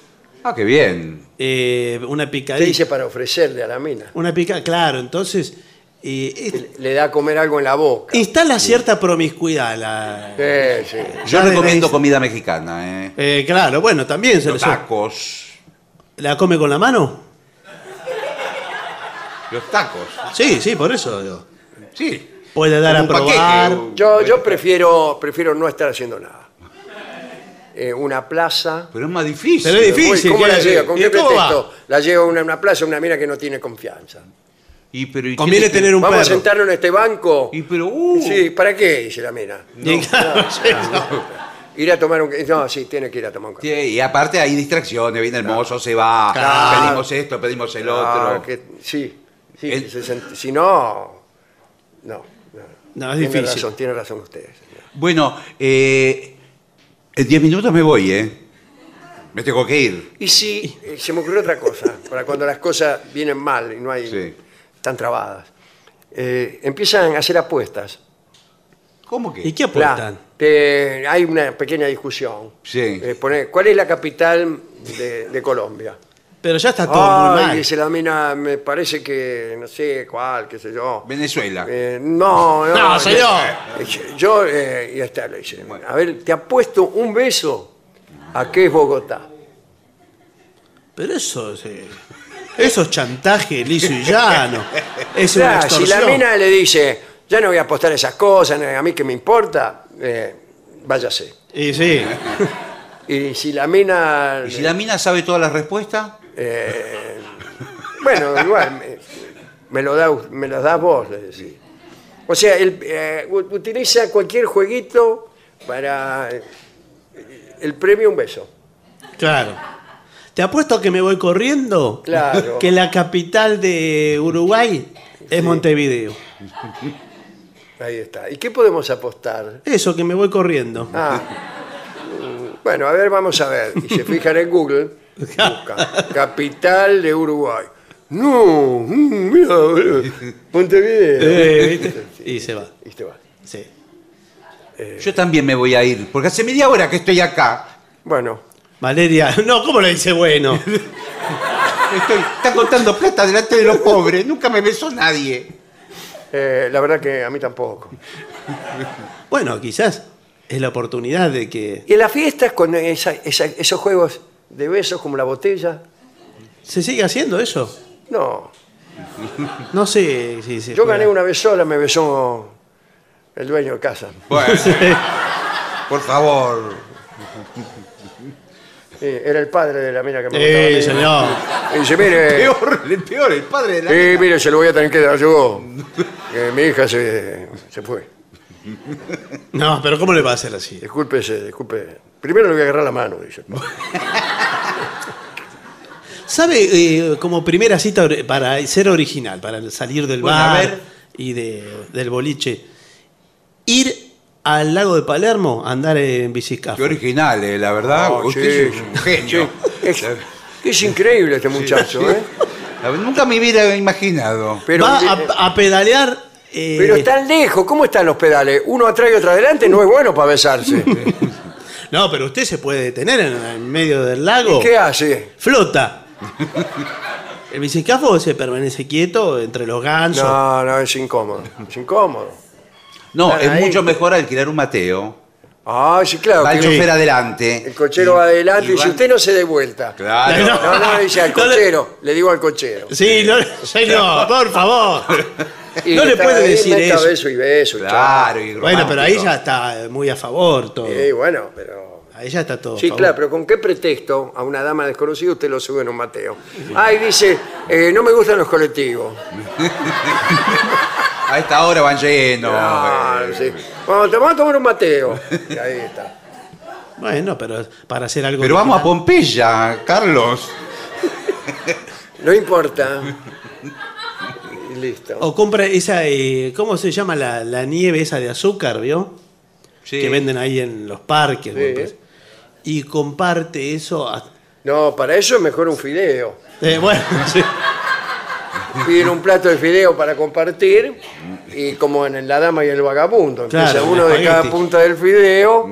Ah, qué bien. eh, una picadita. dice para ofrecerle a la mina. Una pica, claro, entonces eh, es- Le da a comer algo en la boca. instala cierta promiscuidad. La, Sí, sí. Yo recomiendo la- comida mexicana, ¿eh? Eh, claro, bueno, también se Los le tacos. ¿La come con la mano? Los tacos. Sí, sí, por eso. digo. Sí. Puede dar Como a paquete, probar. Yo, yo prefiero, prefiero no estar haciendo nada. Eh, una plaza. Pero es más difícil. Pero es difícil. ¿Cómo ¿qué- la llega? ¿Con qué va? pretexto? La llevo a una, una plaza, una mina que no tiene confianza. Y, pero, ¿y qué Conviene le- tener un Vamos a perro. sentarnos en este banco. Y pero, uh, Sí, ¿para qué? Dice la mina. Y claro, sí, no. Ir a tomar un... No, sí, tiene que ir a tomar un café. Sí, y aparte hay distracciones, viene el mozo, se va, Claro. pedimos esto, pedimos el otro. Que- sí, sí, El- que se sent- si no... No, no. No, es tiene difícil. razón, tiene razón usted. señor. Bueno, eh, en 10 minutos me voy, ¿eh? Me tengo que ir. Y si eh, se me ocurrió otra cosa, para cuando las cosas vienen mal y no hay Sí. Tan trabadas, eh, empiezan a hacer apuestas. ¿Cómo que? ¿Y qué apuestan? Que hay una pequeña discusión. Sí. Eh, pone, ¿Cuál es la capital de, de Colombia? Pero ya está todo Ay, muy mal. dice la mina, me parece que no sé cuál, qué sé yo. Venezuela. Eh, no, no. No, señor. Yo, yo, eh, y está, le dice, a ver, te apuesto un beso a qué es Bogotá. Pero eso es, eh, eso es chantaje liso y llano. Es una Claro, si extorsión. la mina le dice, ya no voy a apostar esas cosas, a mí que me importa, eh, váyase. Y sí. Y si la mina... ¿Y si la mina sabe todas las respuestas? eh, bueno, igual, me, me lo da, me lo das vos, le decís. O sea, él eh, u- utiliza cualquier jueguito para eh, el premio un beso. Claro. Te apuesto a que me voy corriendo. Claro. Que la capital de Uruguay es Montevideo. Ahí está. ¿Y qué podemos apostar? Eso, que me voy corriendo. Ah, bueno, a ver, vamos a ver. Y se fijan en Google, buscan capital de Uruguay. No, mm, mira, Montevideo. Eh. Y se va. Y te vas. Sí. Yo también me voy a ir, porque hace media hora que estoy acá. Bueno, Valeria, no, ¿cómo le dice bueno? Estoy, están contando plata delante de los pobres. Nunca me besó nadie. eh, la verdad que a mí tampoco. Bueno, quizás es la oportunidad de que Y en las fiestas, con esa- esa- esos juegos de besos como la botella, se siga haciendo eso. no. No sé si se Yo juega. gané una vez sola, me besó el dueño de casa. Bueno, por favor. Eh, era el padre de la mina que me gustaba Sí, señor. Y dice, mire, Peor, el peor, el padre de la. Sí, mire, se lo voy a tener que dar yo. Que mi hija se, se fue. No, pero ¿cómo le va a hacer así? Discúlpese, disculpe. Primero le voy a agarrar la mano, dice. ¿Sabe, eh, como primera cita para ser original, para salir del Bueno, a bar ver. y de- del boliche, ir al lago de Palermo a andar en bicicleta? Qué original, eh, la verdad. Oh, Usted sí, es un genio. Es, es increíble este muchacho, ¿eh? Nunca me hubiera imaginado. Pero, Va a, a pedalear. eh, pero están lejos. ¿Cómo están los pedales? Uno atrás y otro adelante no es bueno para besarse. No, pero usted se puede detener en, en medio del lago. ¿Y qué hace? Flota. El bicicafo se permanece quieto entre los gansos. No, no, es incómodo. Es incómodo. No, Están es ahí. mucho mejor alquilar un Mateo. Ah, sí, claro. Va el que chofer adelante. el cochero y- va adelante y, y dice, van- usted no se dé vuelta. Claro. No, no, dice al No le- cochero. Le digo al cochero. Sí, no, señor, por favor. Y no le está puede ahí, decir meta eso. beso y beso. Claro. y Bueno, pero ahí romántico. ya está muy a favor todo. chao. Sí, bueno, pero... Ahí ya está todo. a Sí, favor. claro, pero ¿con qué pretexto a una dama desconocida usted lo sube en un Mateo? Ah, y dice, eh, no me gustan los colectivos. A esta hora van llenos. Ah, sí. Vamos, te vamos a tomar un Mateo. Y ahí está. Bueno, pero para hacer algo. Pero vamos a original. Pompeya, Carlos. No importa. Y listo. O compra esa. eh, ¿Cómo se llama la, la nieve esa de azúcar, vio? Sí. Que venden ahí en los parques. Sí. bueno, pues. Y comparte eso. a- No, para eso es mejor un fideo. eh, bueno, sí. Piden un plato de fideo para compartir y como en La Dama y el Vagabundo. Empieza Claro, uno de cada espagueti. punta del fideo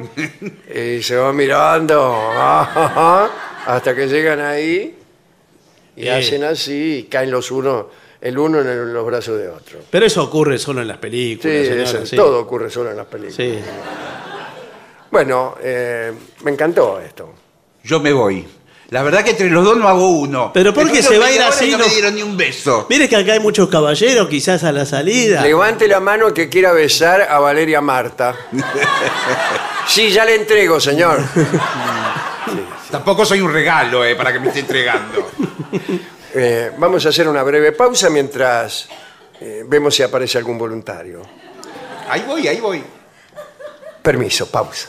y se va mirando hasta que llegan ahí y Bien. hacen así y caen los unos, el uno en el- los brazos de otro. Pero eso ocurre solo en las Sí, películas. señora, eso, sí. todo ocurre solo en las películas. Sí. Bueno, eh, me encantó esto. Yo me voy. La verdad que entre los dos no hago uno. Pero ¿por qué Estuvieron se va a ir media hora y así, No no? me dieron ni un beso. Mire que acá hay muchos caballeros, quizás a la salida. Levante la mano que quiera besar a Valeria Marta. Sí, ya le entrego, señor. Tampoco soy un regalo eh, para que me esté entregando. Eh, vamos a hacer una breve pausa mientras eh, vemos si aparece algún voluntario. Ahí voy, ahí voy. Permiso, pausa.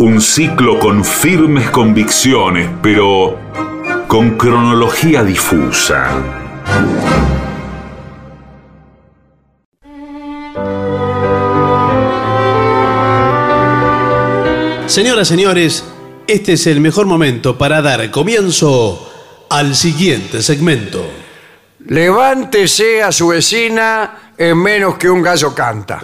Un ciclo con firmes convicciones, pero con cronología difusa. Señoras, señores, este es el mejor momento para dar comienzo al siguiente segmento. Levántese a su vecina en menos que un gallo canta.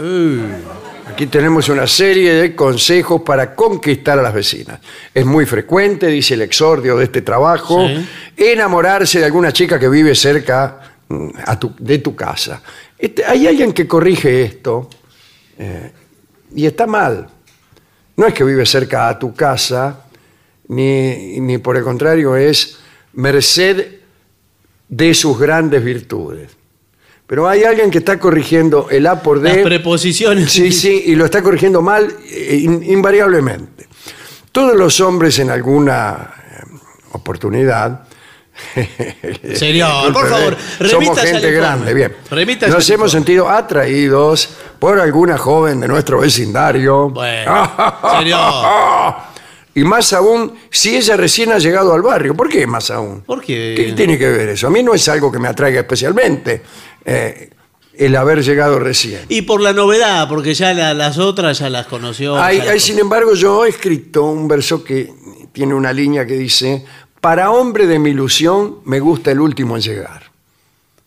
Aquí tenemos una serie de consejos para conquistar a las vecinas. Es muy frecuente, dice el exordio de este trabajo, Sí. enamorarse de alguna chica que vive cerca mm, a tu- de tu casa. Este, hay alguien que corrige esto eh, y está mal. No es que vive cerca a tu casa, ni, ni por el contrario es merced de sus grandes virtudes. Pero hay alguien que está corrigiendo el A por Las D. preposiciones. Sí, sí, y lo está corrigiendo mal eh, in- invariablemente. Todos los hombres en alguna eh, oportunidad. Señor, por favor, somos gente grande, bien. Remítase Nos hemos sentido atraídos por alguna joven de nuestro vecindario. Bueno, señor. Y más aún si ella recién ha llegado al barrio. ¿Por qué más aún? ¿Por qué? ¿Qué tiene que ver eso? A mí no es algo que me atraiga especialmente eh, el haber llegado recién. Y por la novedad, porque ya la- las otras ya las conoció. Hay, ya las hay, sin embargo, yo he escrito un verso que tiene una línea que dice, para hombre de mi ilusión me gusta el último en llegar.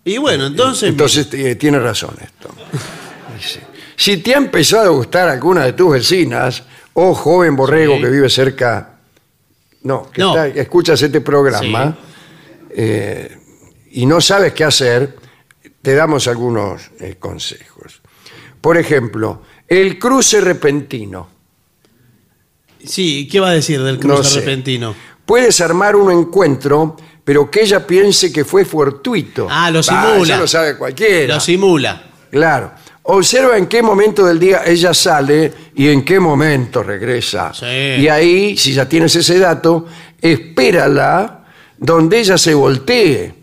Y bueno, entonces. Entonces eh, tiene razón esto. Dice, si te ha empezado a gustar alguna de tus vecinas, o joven borrego Sí. que vive cerca, no, que No. está- que escuchas este programa eh, y no sabes qué hacer, te damos algunos eh, consejos. Por ejemplo, el cruce repentino. Sí, ¿qué va a decir del No cruce sé. repentino? Puedes armar un encuentro, pero que ella piense que fue fortuito. Ah, lo Bah, simula. eso lo sabe cualquiera. Lo simula. Claro. Observa en qué momento del día ella sale y en qué momento regresa. Sí. Y ahí, si ya tienes ese dato, espérala donde ella se voltee.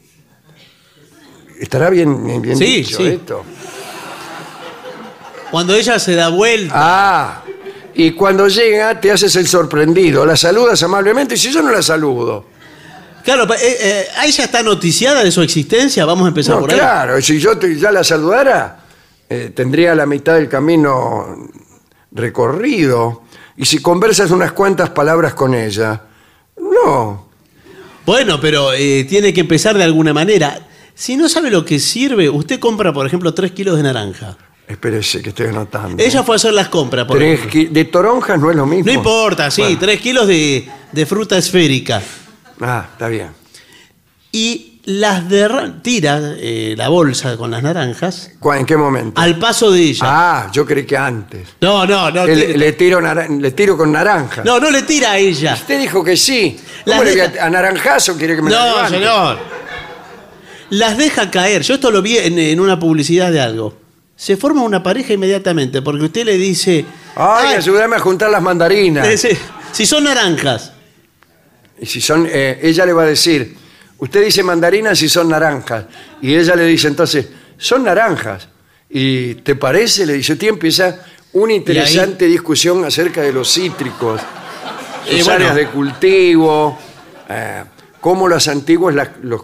¿Estará bien, bien Sí, dicho sí. esto? Cuando ella se da vuelta. Ah, y cuando llega te haces el sorprendido, la saludas amablemente y si yo no la saludo. Claro, eh, eh, ¿a ella está noticiada de su existencia? Vamos a empezar No, por ahí. claro, si yo te- ya la saludara, eh, tendría la mitad del camino recorrido. Y si conversas unas cuantas palabras con ella, no. Bueno, pero eh, tiene que empezar de alguna manera. Si no sabe lo que sirve, usted compra, por ejemplo, 3 kilos de naranja. Espérese que estoy anotando. Ella fue a hacer las compras. Por Tres ejemplo. ki- de toronjas no es lo mismo. No importa, sí, Bueno, 3 kilos de, de fruta esférica. Ah, está bien. Y las derra- tira eh, la bolsa con las naranjas ¿Cuá- ¿En qué momento? al paso de ella. Ah, yo creí que antes. No, no, no. Que le, tiro le tiro con naranja. No, no le tira a ella. Usted dijo que sí. Las ¿Cómo le voy deja- a, a naranjazo quiere que me la No, levante? señor. Las deja caer. Yo esto lo vi en, en una publicidad de algo. Se forma una pareja inmediatamente porque usted le dice. Ay, "Ay, ayúdame a juntar las mandarinas. si son naranjas. Y si son, eh, ella le va a decir, usted dice mandarinas y son naranjas. Y ella le dice entonces, son naranjas. ¿Y te parece? Le dice, usted empieza una interesante discusión acerca de los cítricos, sus Eh, bueno. áreas de cultivo, eh, cómo las antiguas las, los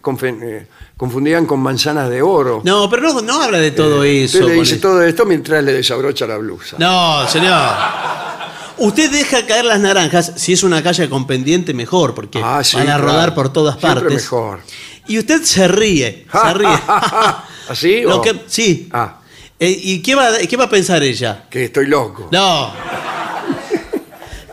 confundían con manzanas de oro. No, pero no, no habla de todo eso. Usted le con dice el- todo esto mientras le desabrocha la blusa. No, señor. Usted deja caer las naranjas, si es una calle con pendiente, mejor, porque Ah, sí, van a claro. rodar por todas Siempre partes. mejor. Y usted se ríe, se ríe. ¿Así Lo o- que- sí. Ah, Eh, ¿Y qué va, qué va a pensar ella? que estoy loco. No.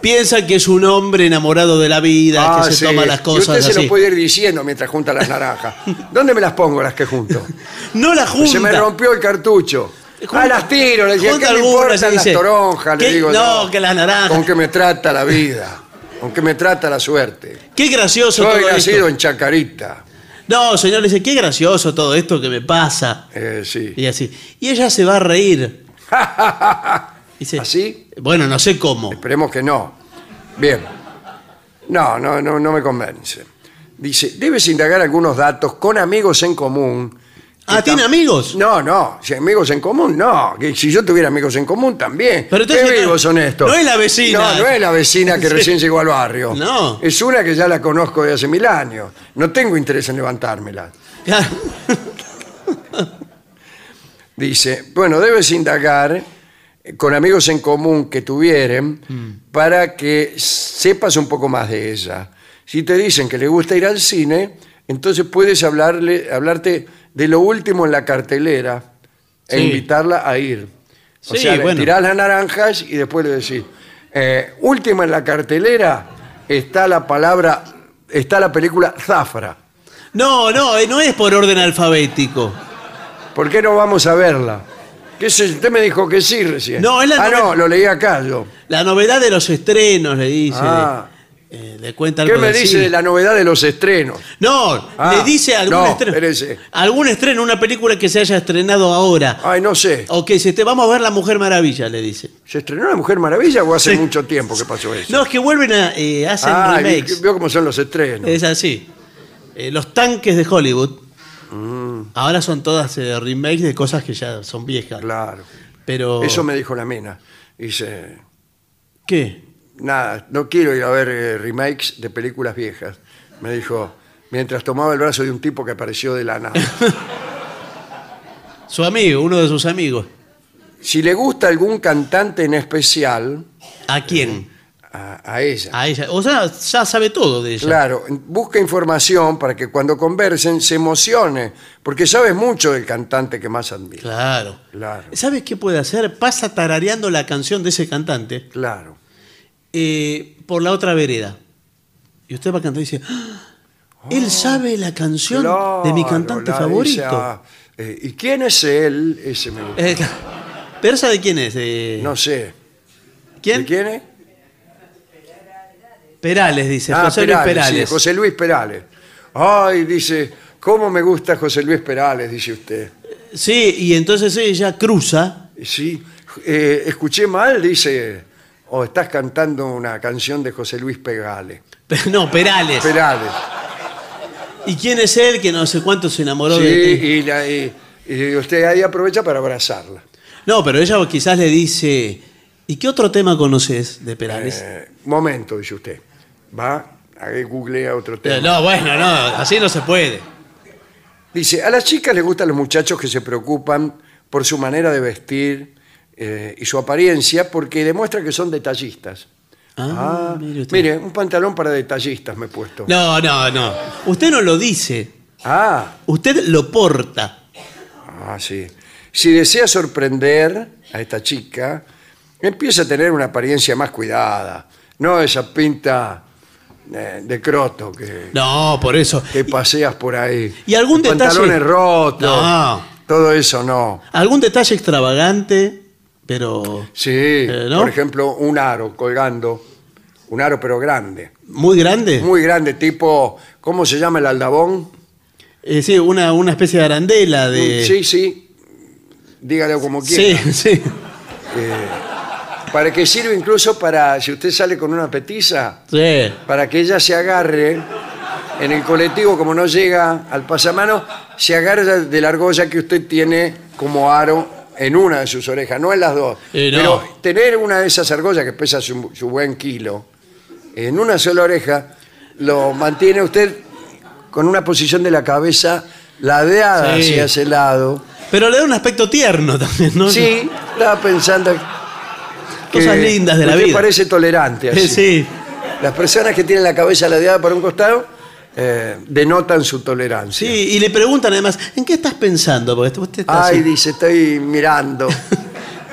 Piensa que es un hombre enamorado de la vida, Ah, que se sí. toma las y cosas usted se así. lo puede ir diciendo mientras junta las naranjas. ¿Dónde me las pongo las que junto? No la junta. Se me rompió el cartucho. Junta- ah, las tiro. Le junta ¿qué me algunas importan las dice, toronjas? Le ¿qué? digo No, que las naranjas. Con que me trata la vida. Con que me trata la suerte. Qué gracioso Soy todo nacido esto. en Chacarita. No, señor, le dice, qué gracioso todo esto que me pasa. Eh, sí. Y así. Y ella se va a reír. Dice, ¿Así? Bueno, no sé cómo. Esperemos que no. Bien. No, no, no, no me convence. Dice, debes indagar algunos datos con amigos en común. Ah, ¿tiene amigos? No, no, si amigos en común, no. Que si yo tuviera amigos en común también. Pero ¿Qué no- vivos son estos? no es la vecina. No, no es la vecina que recién llegó al barrio. No. Es una que ya la conozco de hace mil años. No tengo interés en levantármela. Claro. Dice, bueno, debes indagar con amigos en común que tuvieren Mm. para que sepas un poco más de ella. Si te dicen que le gusta ir al cine, entonces puedes hablarle, hablarte de lo último en la cartelera e Sí. invitarla a ir. O Sí, sea, bueno. tirás las naranjas y después le decís, eh, última en la cartelera está la palabra, está la película Zafra. No, no, eh, no es por orden alfabético. ¿Por qué no vamos a verla? ¿Qué sé? Usted me dijo que sí recién. No, es la Ah, no, lo leí acá yo. La novedad de los estrenos, le dice. Ah. Eh, le cuenta ¿Qué algo me de dice de la novedad de los estrenos? No, Ah, le dice algún no, estreno. espérese. Algún estreno, una película que se haya estrenado ahora. Ay, no sé. O que se te vamos a ver La Mujer Maravilla, le dice. ¿Se estrenó La Mujer Maravilla o hace mucho tiempo que pasó eso? No, es que vuelven a. eh, hacen ah, remakes. vio cómo son los estrenos. Es así. Eh, los tanques de Hollywood. Mm. Ahora son todas eh, remakes de cosas que ya son viejas. Claro. Pero. Eso me dijo la mina. Dice, ¿Qué? nada, no quiero ir a ver eh, remakes de películas viejas. Me dijo, mientras tomaba el brazo de un tipo que apareció de la nada. Su amigo, uno de sus amigos. si le gusta algún cantante en especial, ¿A quién? A, a ella. A ella. O sea, ya sabe todo de ella. Claro, busca información para que cuando conversen se emocione, porque sabes mucho del cantante que más admira. Claro. Claro. ¿Sabes qué puede hacer? Pasa tarareando la canción de ese cantante Claro. eh, por la otra vereda. Y usted va a cantar y dice, "Ah, él sabe la canción de mi cantante favorito. ah, eh, ¿Y quién es él? Ese me gusta. Eh, ¿Pero esa de quién es? No sé. ¿Quién? ¿De quién es? Perales, dice. Ah, José Luis Perales, sí, Perales. José Luis Perales. Ay, dice, ¿cómo me gusta José Luis Perales? Dice usted. Sí, y entonces ella cruza. Sí, eh, escuché mal, dice, o estás cantando una canción de José Luis Pegale. No, Perales. Perales. ¿Y quién es él que no sé cuánto se enamoró Sí, de ti? y, la- y- y usted ahí aprovecha para abrazarla. No, pero ella quizás le dice, ¿y qué otro tema conoces de Perales? Eh, momento, dice usted. Va, ahí googlea otro Eh, tema. no, bueno, no, así no se puede. Dice, a las chicas les gustan los muchachos que se preocupan por su manera de vestir eh, y su apariencia porque demuestra que son detallistas. Ah, Ah, mire usted. mire, un pantalón para detallistas me he puesto. No, no, no. Usted no lo dice, Ah, usted lo porta. ah, sí. Si desea sorprender a esta chica, empieza a tener una apariencia más cuidada. No esa pinta eh, de croto que, No, por eso. que paseas por ahí. ¿Y algún detalle? Pantalones rotos. No. Todo eso no. ¿Algún detalle extravagante? Pero Sí, Eh, ¿no? por ejemplo, un aro colgando, un aro pero grande, muy grande. muy grande, tipo, ¿cómo se llama el aldabón? Eh, sí, una, una especie de arandela de... Sí, sí, dígalo como quiera. sí, sí. Para que sirve incluso para, si usted sale con una petiza, Sí. para que ella se agarre en el colectivo, como no llega al pasamano, se agarra de la argolla que usted tiene como aro en una de sus orejas, no en las dos. No. Pero tener una de esas argollas que pesa su, su buen kilo, en una sola oreja, lo mantiene usted con una posición de la cabeza ladeada Sí. hacia ese lado. Pero le da un aspecto tierno también, ¿no? Sí, estaba pensando que Cosas lindas de la vida. parece tolerante. así. Sí. Las personas que tienen la cabeza ladeada por un costado eh, denotan su tolerancia. Sí, y le preguntan además, ¿en qué estás pensando? Porque usted está Ay, así. dice, estoy mirando.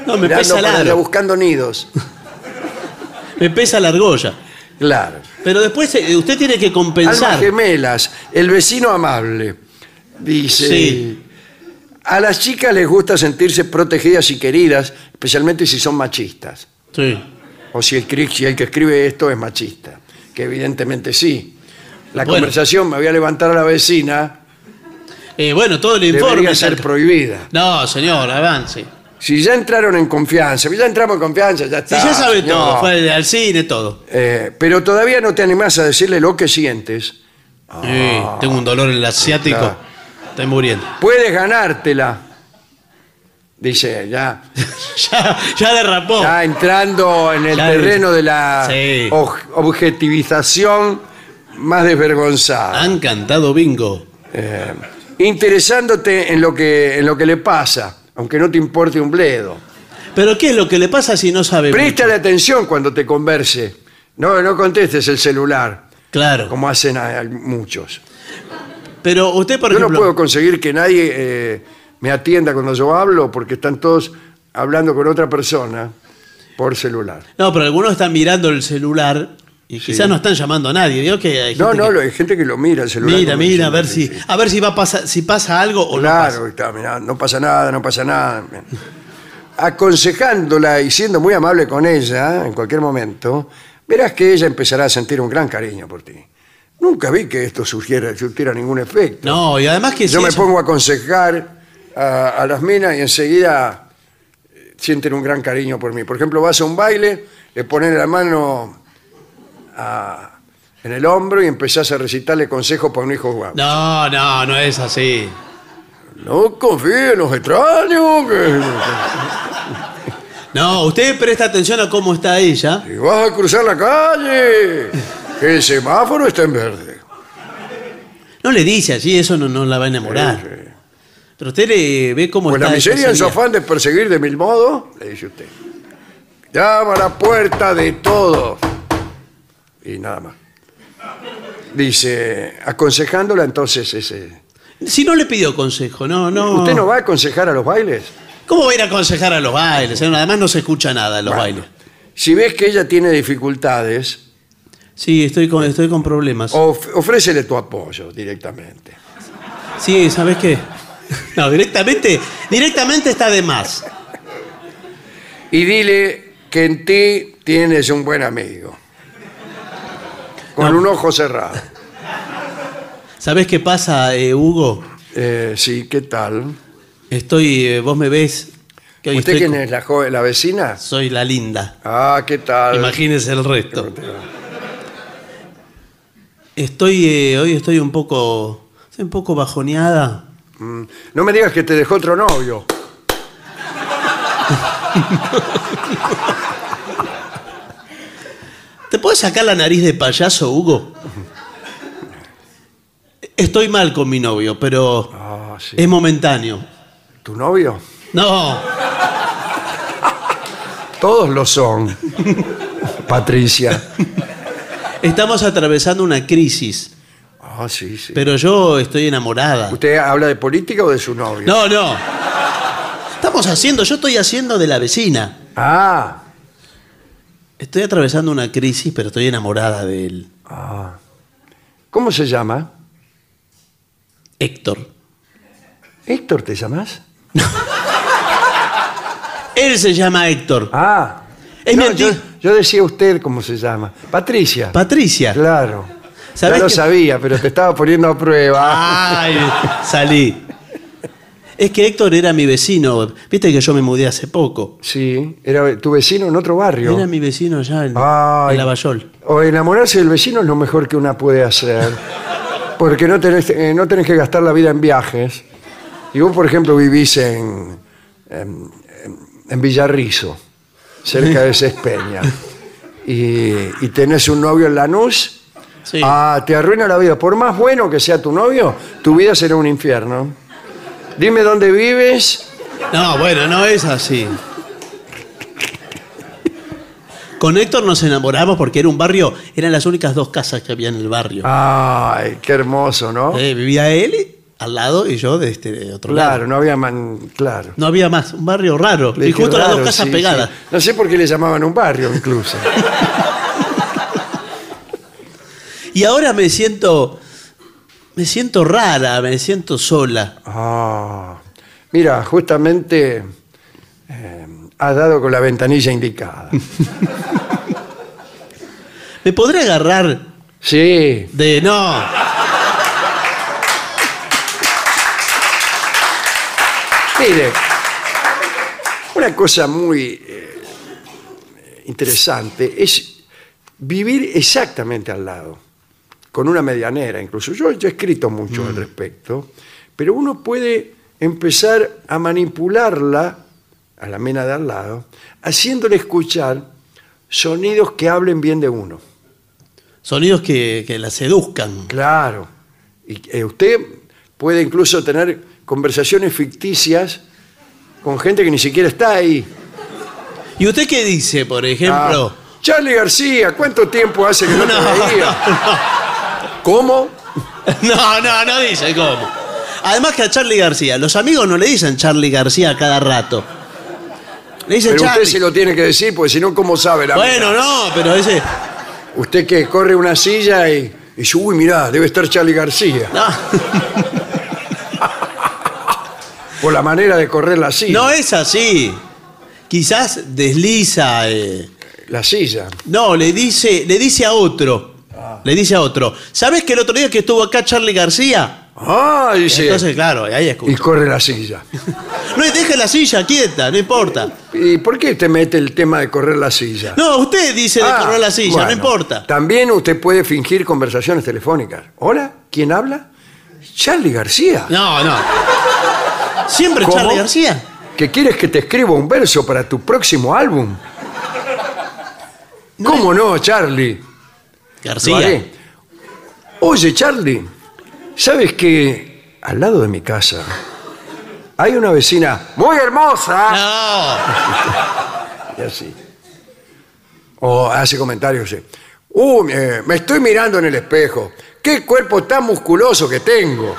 No, me mirando pesa la allá, buscando nidos. Me pesa la argolla. Claro. Pero después eh, usted tiene que Almas compensar. gemelas, el vecino amable. Dice. Sí. A las chicas les gusta sentirse protegidas y queridas, especialmente si son machistas. Sí. O si el, si que escribe esto es machista. Que evidentemente sí. La Bueno. conversación, me voy a levantar a la vecina, Eh, bueno, todo el informe. debería ser prohibida. No, señor, avance. Si ya entraron en confianza, ya entramos en confianza, ya Si está. ya sabe señor. todo, fue al cine, todo. Eh, pero todavía no te animás a decirle lo que sientes. Sí, tengo un dolor en el asiático. Estoy muriendo. Puedes ganártela. Dice, ya, ya, ya derrapó. ya entrando en el Ya terreno de la Sí. oj- objetivización más desvergonzada. Han cantado bingo. Eh, interesándote en lo, que, en lo que le pasa, aunque no te importe un bledo. Pero ¿qué es lo que le pasa si no sabe Préstale mucho? atención cuando te converse. No, no contestes el celular, Claro. como hacen a- a muchos. Pero usted, por Yo no puedo conseguir que nadie eh, me atienda cuando yo hablo porque están todos hablando con otra persona por celular. No, pero algunos están mirando el celular Y Sí. quizás no están llamando a nadie. Digo que hay No, gente no, que- hay gente que lo mira el celular. Mira, mira, a ver si, sí, a ver si va a pasar, si pasa algo o no Claro, pasa. está, mirá, no pasa nada, no pasa nada. Aconsejándola y siendo muy amable con ella en cualquier momento, verás que ella empezará a sentir un gran cariño por ti. Nunca vi que esto surgiera, surtiera ningún efecto. No, y además que Yo si me eso- pongo a aconsejar a, a las minas y enseguida eh, sienten un gran cariño por mí. Por ejemplo, vas a un baile, le pones la mano a- en el hombro y empezás a recitarle consejos para un hijo guapo. No, no, no es así. No confíe en los extraños, que No, usted presta atención a cómo está ella. si vas a cruzar la calle, que el semáforo está en verde. No le dice así, eso no, no la va a enamorar. Sí, sí. Pero usted le ve cómo Pues está. la miseria en su afán de perseguir de mil modos, le dice usted. Llama a la puerta de todo. Y nada más. Dice, aconsejándola entonces ese... Si no le pidió consejo, no, no. ¿Usted no va a aconsejar a los bailes? ¿Cómo va a ir a aconsejar a los bailes? Además no se escucha nada en los Bueno, bailes. Si ves que ella tiene dificultades, Sí, estoy con, estoy con problemas. of- ofrécele tu apoyo directamente. Sí, ¿sabes qué? No, directamente, directamente está de más. Y dile que en ti tienes un buen amigo. Con No. un ojo cerrado. ¿Sabes qué pasa, eh, Hugo? Eh, sí, ¿qué tal? Estoy, eh, vos me ves. Que hoy ¿Usted estoy quién con- es? ¿La, joven, la vecina? Soy la linda. Ah, ¿qué tal? Imagínese el resto. Estoy, eh, hoy estoy un poco, estoy un poco bajoneada. Mm, No me digas que te dejó otro novio. ¿Te puedes sacar la nariz de payaso, Hugo? Estoy mal con mi novio, pero Ah, sí. es momentáneo. ¿Tu novio? No, Todos lo son. Patricia. Estamos atravesando una crisis, Ah, sí, sí. pero yo estoy enamorada. ¿Usted habla de política o de su novio? No, no. Estamos haciendo, yo estoy haciendo de la vecina. Ah, Estoy atravesando una crisis, pero estoy enamorada de él. ah. ¿Cómo se llama? Héctor. ¿Héctor te llamas? Él se llama Héctor. Ah. Es No, mi yo, anti- yo decía usted cómo se llama. Patricia. Patricia. Claro. ¿Sabés Ya lo que- sabía, pero te estaba poniendo a prueba. Ay, salí. Es que Héctor era mi vecino. Viste que yo me mudé hace poco. Sí, era tu vecino en otro barrio. Era mi vecino allá en, Ay. en Lavallol. O enamorarse del vecino es lo mejor que una puede hacer. Porque no tenés, eh, no tenés que gastar la vida en viajes. Y vos, por ejemplo, vivís en, en, en Villarrizo, cerca de Cespeña, y, y tenés un novio en Lanús, Sí. ah, te arruina la vida. Por más bueno que sea tu novio, tu vida será un infierno. Dime dónde vives. No, bueno, no es así. Con Héctor nos enamoramos porque era un barrio, eran las únicas dos casas que había en el barrio. Ay, qué hermoso, ¿no? Eh, vivía él al lado y yo de este de otro claro, lado. no había man, claro. No había más, un barrio raro. Le y justo las dos casas sí, pegadas. sí. No sé por qué le llamaban un barrio incluso. Y ahora me siento. Me siento rara, me siento sola. Ah, mira, justamente eh, has dado con la ventanilla indicada. ¿Me podré agarrar Sí, de. No. Mire, una cosa muy eh, interesante es vivir exactamente al lado, con una medianera incluso. Yo, yo he escrito mucho al respecto, pero uno puede empezar a manipularla, a la mena de al lado, haciéndole escuchar sonidos que hablen bien de uno. Sonidos que, que la seduzcan. Claro. Y eh, usted puede incluso tener conversaciones ficticias con gente que ni siquiera está ahí. ¿Y usted qué dice, por ejemplo? Ah, Charlie García, ¿cuánto tiempo hace que no, No, te veía? ¿Cómo? No, no, no dice cómo. Además que a Charlie García, los amigos no le dicen Charlie García cada rato. Le dicen Pero Charlie. usted se lo tiene que decir, porque si no, ¿cómo sabe la Bueno, amiga? no, pero ese. Usted que corre una silla y, y dice, uy, mirá, debe estar Charlie García. No, Por la manera de correr la silla. no es así. Quizás desliza. eh, La silla. No, le dice, le dice a otro. Le dice a otro. ¿Sabes que el otro día que estuvo acá Charlie García? Ah, dice. Entonces, claro, ahí y corre la silla. No, deje la silla quieta, no importa. ¿Y por qué usted mete el tema de correr la silla? No, usted dice de Ah, correr la silla, no importa. También usted puede fingir conversaciones telefónicas. ¿Hola? ¿Quién habla? Charlie García. No, no. Siempre ¿Cómo? Charlie García. ¿Que quieres que te escriba un verso para tu próximo álbum? ¿Cómo no, Charlie? Lo García. haré. Oye, Charlie, ¿sabes que al lado de mi casa hay una vecina muy hermosa? No. Y así. O hace comentarios así. Uh, me estoy mirando en el espejo. ¿Qué cuerpo tan musculoso que tengo?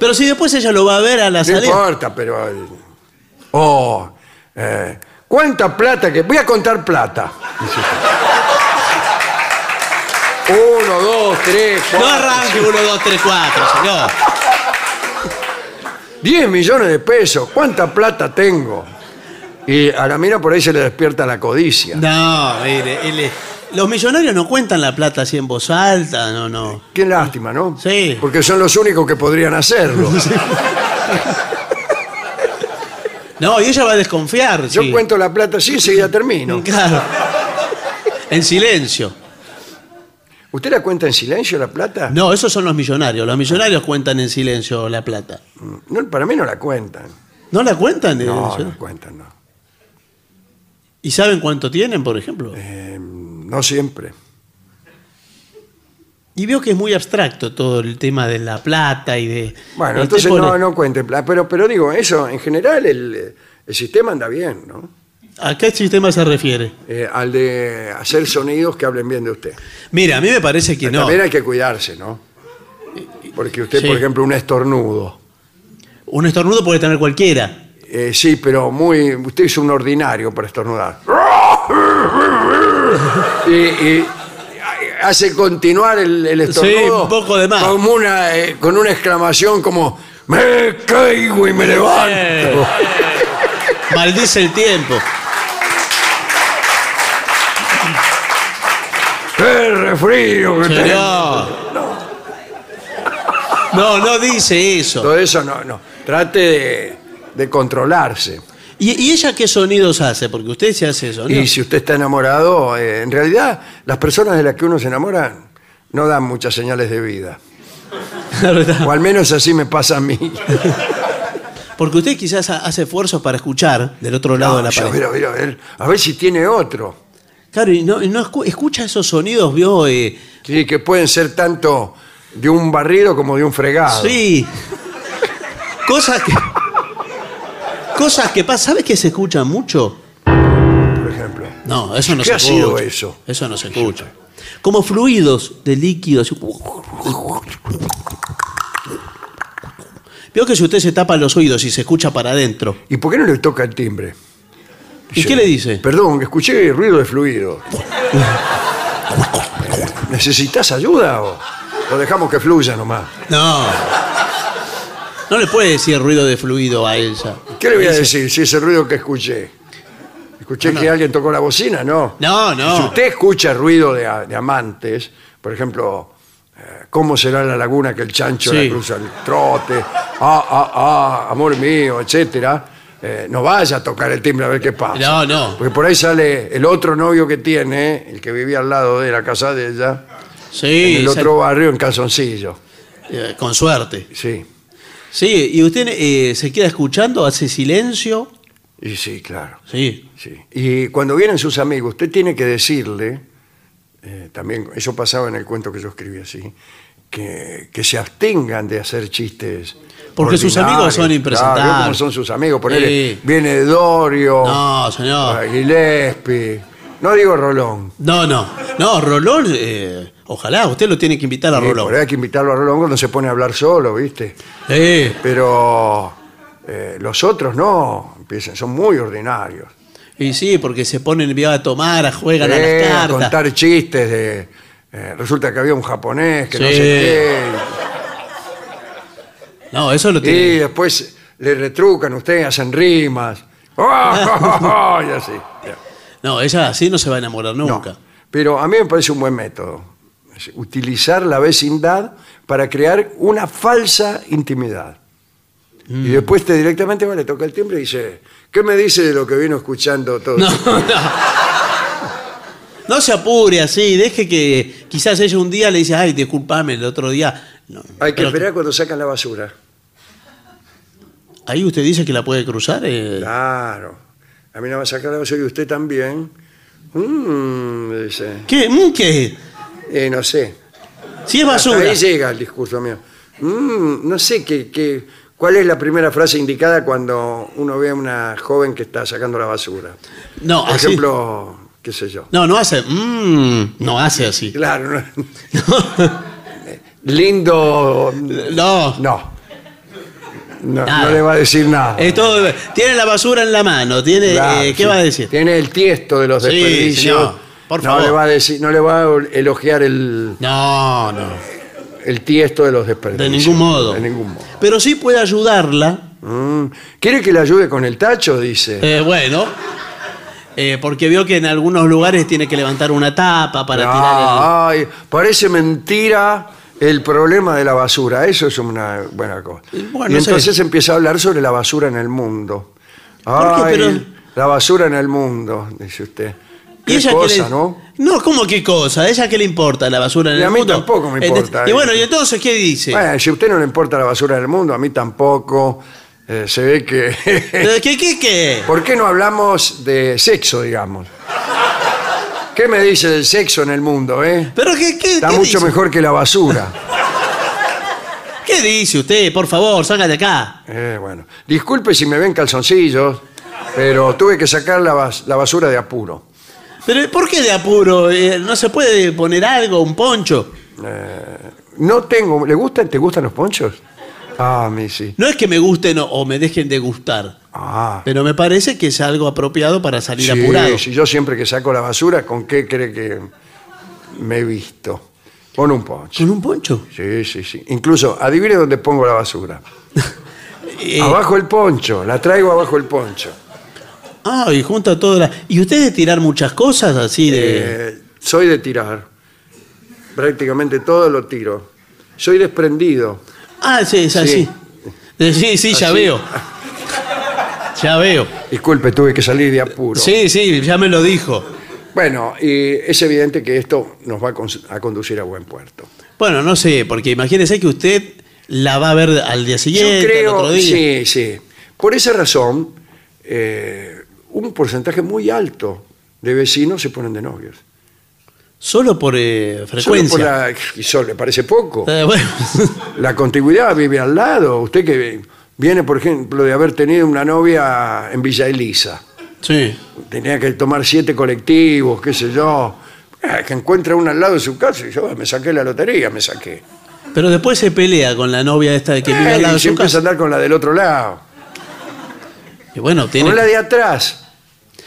Pero si después ella lo va a ver a la No salida. importa, pero... eh, Oh, eh, ¿cuánta plata que... Voy a contar plata. Uno, dos, tres, No cuatro, arranque 1, 2, 3, 4, señor. diez millones de pesos. ¿Cuánta plata tengo? Y a la mina por ahí se le despierta la codicia. No, mire, él es- los millonarios no cuentan la plata así en voz alta, no, no. Qué lástima, ¿no? Sí. Porque son los únicos que podrían hacerlo. No, y ella va a desconfiar. Yo sí. cuento la plata así y enseguida termino. Claro. En silencio. ¿Usted la cuenta en silencio la plata? No, esos son los millonarios. Los millonarios cuentan en silencio la plata. No, para mí no la cuentan. ¿No la cuentan? en No, silencio? no cuentan, no. ¿Y saben cuánto tienen, por ejemplo? Eh, no siempre. Y veo que es muy abstracto todo el tema de la plata y de... Bueno, entonces pone- no, no cuente plata. Pero, pero digo, eso, en general el, el sistema anda bien, ¿no? ¿A qué sistema se refiere? Eh, al de hacer sonidos que hablen bien de usted. Mira, a mí me parece que no. También hay que cuidarse, ¿no? Porque usted, Sí. por ejemplo, un estornudo. Un estornudo puede tener cualquiera. Eh, sí, pero muy. Usted es un ordinario para estornudar. Y, y hace continuar el, el estornudo. Sí, un poco de más. Como una, eh, con una exclamación como: ¡Me caigo y me levanto! Eh. Maldice el tiempo. ¡Qué refrío que tengo! No, no dice eso. Todo eso no, no. Trate de, de controlarse. ¿Y, y ella qué sonidos hace? Porque usted se hace eso, ¿no? Y si usted está enamorado, eh, en realidad las personas de las que uno se enamora no dan muchas señales de vida. O al menos así me pasa a mí. Porque usted quizás ha- hace esfuerzos para escuchar del otro lado de la pared. mira, mira, a ver, a ver si tiene otro. Claro, y no, y no escu- escucha esos sonidos, vio. Eh, Sí, que pueden ser tanto de un barrido como de un fregado. sí. Cosas que. Cosas que pasan. ¿Sabes que se escuchan mucho? Por ejemplo. No, eso no ¿Qué se ha escucha. sido eso? Eso no se escucha. Como fluidos de líquidos. Veo que si usted se tapa los oídos y se escucha para adentro. ¿Y por qué no le toca el timbre? ¿Y qué le dice? Perdón, escuché ruido de fluido. ¿Necesitas ayuda o lo dejamos que fluya nomás? No. No le puede decir ruido de fluido a ella. ¿Qué le voy a decir si ese ruido que escuché? ¿Escuché que alguien tocó la bocina? No. No, no. Si usted escucha ruido de, a- de amantes, por ejemplo, eh, ¿cómo será la laguna que el chancho Sí. la cruza el trote? Ah, ah, ah, amor mío, etcétera. eh, no vaya a tocar el timbre a ver qué pasa. No, no. Porque por ahí sale el otro novio que tiene, el que vivía al lado de la casa de ella, Sí, en el otro barrio en calzoncillo. eh, con suerte. Sí, Sí, y usted eh, se queda escuchando, hace silencio. y sí, claro. Sí. Sí. Y cuando vienen sus amigos, usted tiene que decirle, eh, también, eso pasaba en el cuento que yo escribí así, que, que se abstengan de hacer chistes. Porque sus amigos son impresentables. Claro, ¿cómo son sus amigos? Ponele, Sí. viene Dorio, No, señor. Gillespie, no digo Rolón. No, no. No, Rolón, eh, ojalá, usted lo tiene que invitar a Sí, por Rolón. ahí hay que invitarlo a Rolón cuando se pone a hablar solo, ¿viste? Sí. Pero eh, los otros no, empiezan, son muy ordinarios. Y sí, porque se ponen vio, a tomar, a juegan a Eh, las a cartas. contar chistes de... eh, resulta que había un japonés que no Sí. sé qué. No, eso lo Y tiene. después le retrucan ustedes, hacen rimas. ¡Oh! y así. No, ella así no se va a enamorar No, nunca. pero a mí me parece un buen método. Utilizar la vecindad para crear una falsa intimidad. Y Mm. después te directamente va, le toca el timbre y dice, ¿qué me dice de lo que vino escuchando todo? No, no. No se apure así, deje que quizás ella un día le dice, ay, discúlpame, el otro día. No, Hay que esperar cuando sacan la basura. Ahí usted dice que la puede cruzar. eh. Claro. A mí no va a sacar la basura y usted también. Mm, me dice. ¿Qué? Mm, ¿Qué? Eh, no sé. Si es Hasta basura. ahí llega el discurso mío. Mm, no sé qué, qué- cuál es la primera frase indicada cuando uno ve a una joven que está sacando la basura. No, Por así. ejemplo, qué sé yo. No, no hace. mm, no hace así. Claro, no- lindo. No. No. No, Nada. no le va a decir nada. Es todo- tiene la basura en la mano. Tiene, Claro, eh, ¿Qué sí. va a decir? Tiene el tiesto de los Sí, desperdicios. señor, por no le va a decir, no le va a elogiar el, No, no. el tiesto de los desperdicios. De ningún modo. De ningún modo. Pero sí puede ayudarla. Mm. ¿Quiere que le ayude con el tacho? Dice. eh, bueno. eh, porque vio que en algunos lugares tiene que levantar una tapa para tirar Ah, ay, parece mentira el problema de la basura. Eso es una buena cosa. Bueno, y no sé. entonces empieza a hablar sobre la basura en el mundo. ¿Por qué? Ay, Pero- la basura en el mundo, dice usted. Ella cosa, que le- ¿no? No, ¿cómo qué cosa? ¿A ella qué le importa la basura en Y el a mí mundo? tampoco me importa, Y bueno, ¿y entonces qué dice? Bueno, si a usted no le importa la basura del mundo, a mí tampoco. Eh, se ve que... ¿Pero ¿Qué, qué, qué? ¿Por qué no hablamos de sexo, digamos? ¿Qué me dice del sexo en el mundo, eh? ¿Pero qué, qué, Está qué mucho dice? mejor que la basura. ¿Qué dice usted? Por favor, salga de acá. Eh, bueno, disculpe si me ven calzoncillos, pero tuve que sacar la, bas- la basura de apuro. ¿Pero por qué de apuro? Eh, ¿No se puede poner algo, un poncho? No tengo... ¿Le gustan? ¿Te gustan los ponchos? Ah, a mí sí. No es que me gusten o, o me dejen de gustar, Ah, pero me parece que es algo apropiado para salir sí, apurado. sí, yo siempre que saco la basura, ¿con qué cree que me he visto? Con un poncho. ¿Con un poncho? Sí, sí, sí. Incluso, adivine dónde pongo la basura. Eh, Abajo el poncho, la traigo abajo el poncho. Ah, y junta toda la... ¿Y usted de tirar muchas cosas así de...? Eh, soy de tirar. Prácticamente todo lo tiro. Soy desprendido. Ah, sí, es así. Eh, Sí, sí, ya Así. veo. Ya veo. Disculpe, tuve que salir de apuro. Sí, sí, ya me lo dijo. Bueno, y es evidente que esto nos va a conducir a buen puerto. Bueno, no sé, porque imagínese que usted la va a ver al día siguiente, Yo creo, al otro día. sí, sí. Por esa razón, eh, un porcentaje muy alto de vecinos se ponen de novios. Solo por eh, Solo frecuencia. por la- y solo le parece poco. Eh, bueno, La contigüidad vive al lado. Usted que viene, por ejemplo, de haber tenido una novia en Villa Elisa. sí. Tenía que tomar siete colectivos, qué sé yo. Eh, que encuentra una al lado de su casa y yo "Ah, me saqué la lotería, me saqué. Pero después se pelea con la novia esta que vive Eh, al lado y de su empieza a casa. andar con la del otro lado. Y bueno, tiene... La de atrás,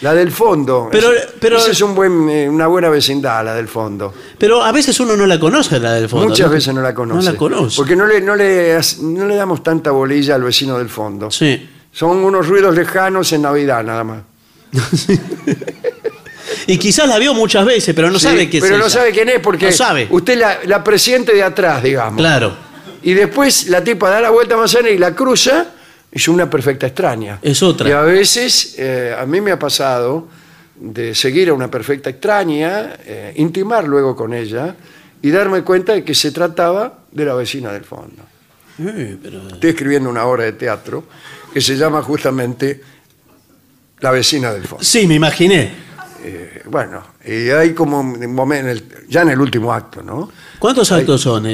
la del fondo. Pero- pero- esa es un buen, eh, una buena vecindad, la del fondo. Pero a veces uno no la conoce, la del fondo. Muchas veces no la conoce. No la conoce. Porque no le, no, le, no le damos tanta bolilla al vecino del fondo. Sí. Son unos ruidos lejanos en Navidad, nada más. Y quizás la vio muchas veces, pero no Sí, sabe qué es Pero no ella. sabe quién es porque No sabe. usted la, la presiente de atrás, digamos. Claro. Y después la tipa da la vuelta más y la cruza, es una perfecta extraña. Es otra. Y a veces, eh, a mí me ha pasado de seguir a una perfecta extraña, eh, intimar luego con ella y darme cuenta de que se trataba de la vecina del fondo. Eh, pero- Estoy escribiendo una obra de teatro que se llama justamente La vecina del fondo. Sí, me imaginé. Eh, bueno, y hay como un momento, ya en el último acto, ¿no? ¿Cuántos actos son?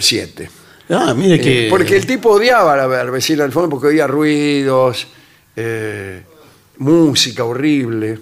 siete. Ah, mire que... Eh, porque el tipo odiaba a la, vecina del fondo porque oía ruidos, eh, música horrible.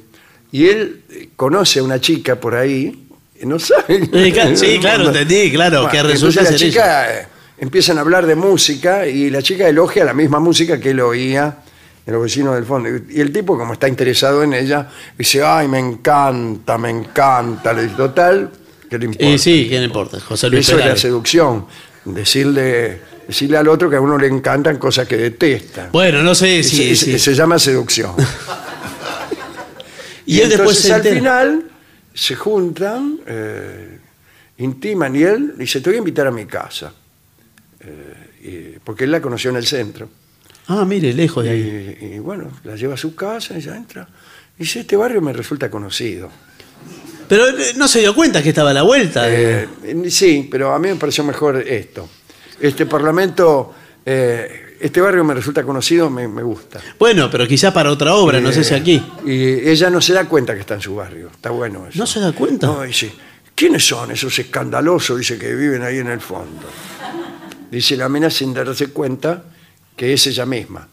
Y él eh, conoce a una chica por ahí y no sabe. Sí, claro, entendí, claro, que entonces resulta la ser chica empiezan a hablar de música y la chica elogia la misma música que él oía de los vecinos del fondo. Y el tipo, como está interesado en ella, dice, ay, me encanta, me encanta. Le dice, total, ¿qué le importa? Y sí, ¿qué le importa? José Luis Eso es la seducción. Decirle, decirle al otro que a uno le encantan cosas que detesta. Bueno, no sé si... si- Se llama seducción. y él después entonces se al entera. final se juntan, eh, intiman y él dice, te voy a invitar a mi casa. Eh, y- porque él la conoció en el centro. Ah, mire, lejos de ahí. Y, y bueno, la lleva a su casa, ella entra. Y dice, este barrio me resulta conocido. Pero eh, no se dio cuenta que estaba a la vuelta. Eh, sí, pero a mí me pareció mejor esto. Este parlamento, eh, este barrio me resulta conocido, me, me gusta. Bueno, pero quizás para otra obra, no sé si aquí. Y ella no se da cuenta que está en su barrio. Está bueno eso. ¿No se da cuenta? No, dice, ¿quiénes son esos escandalosos? Dice que viven ahí en el fondo. Dice la mina sin darse cuenta que es ella misma.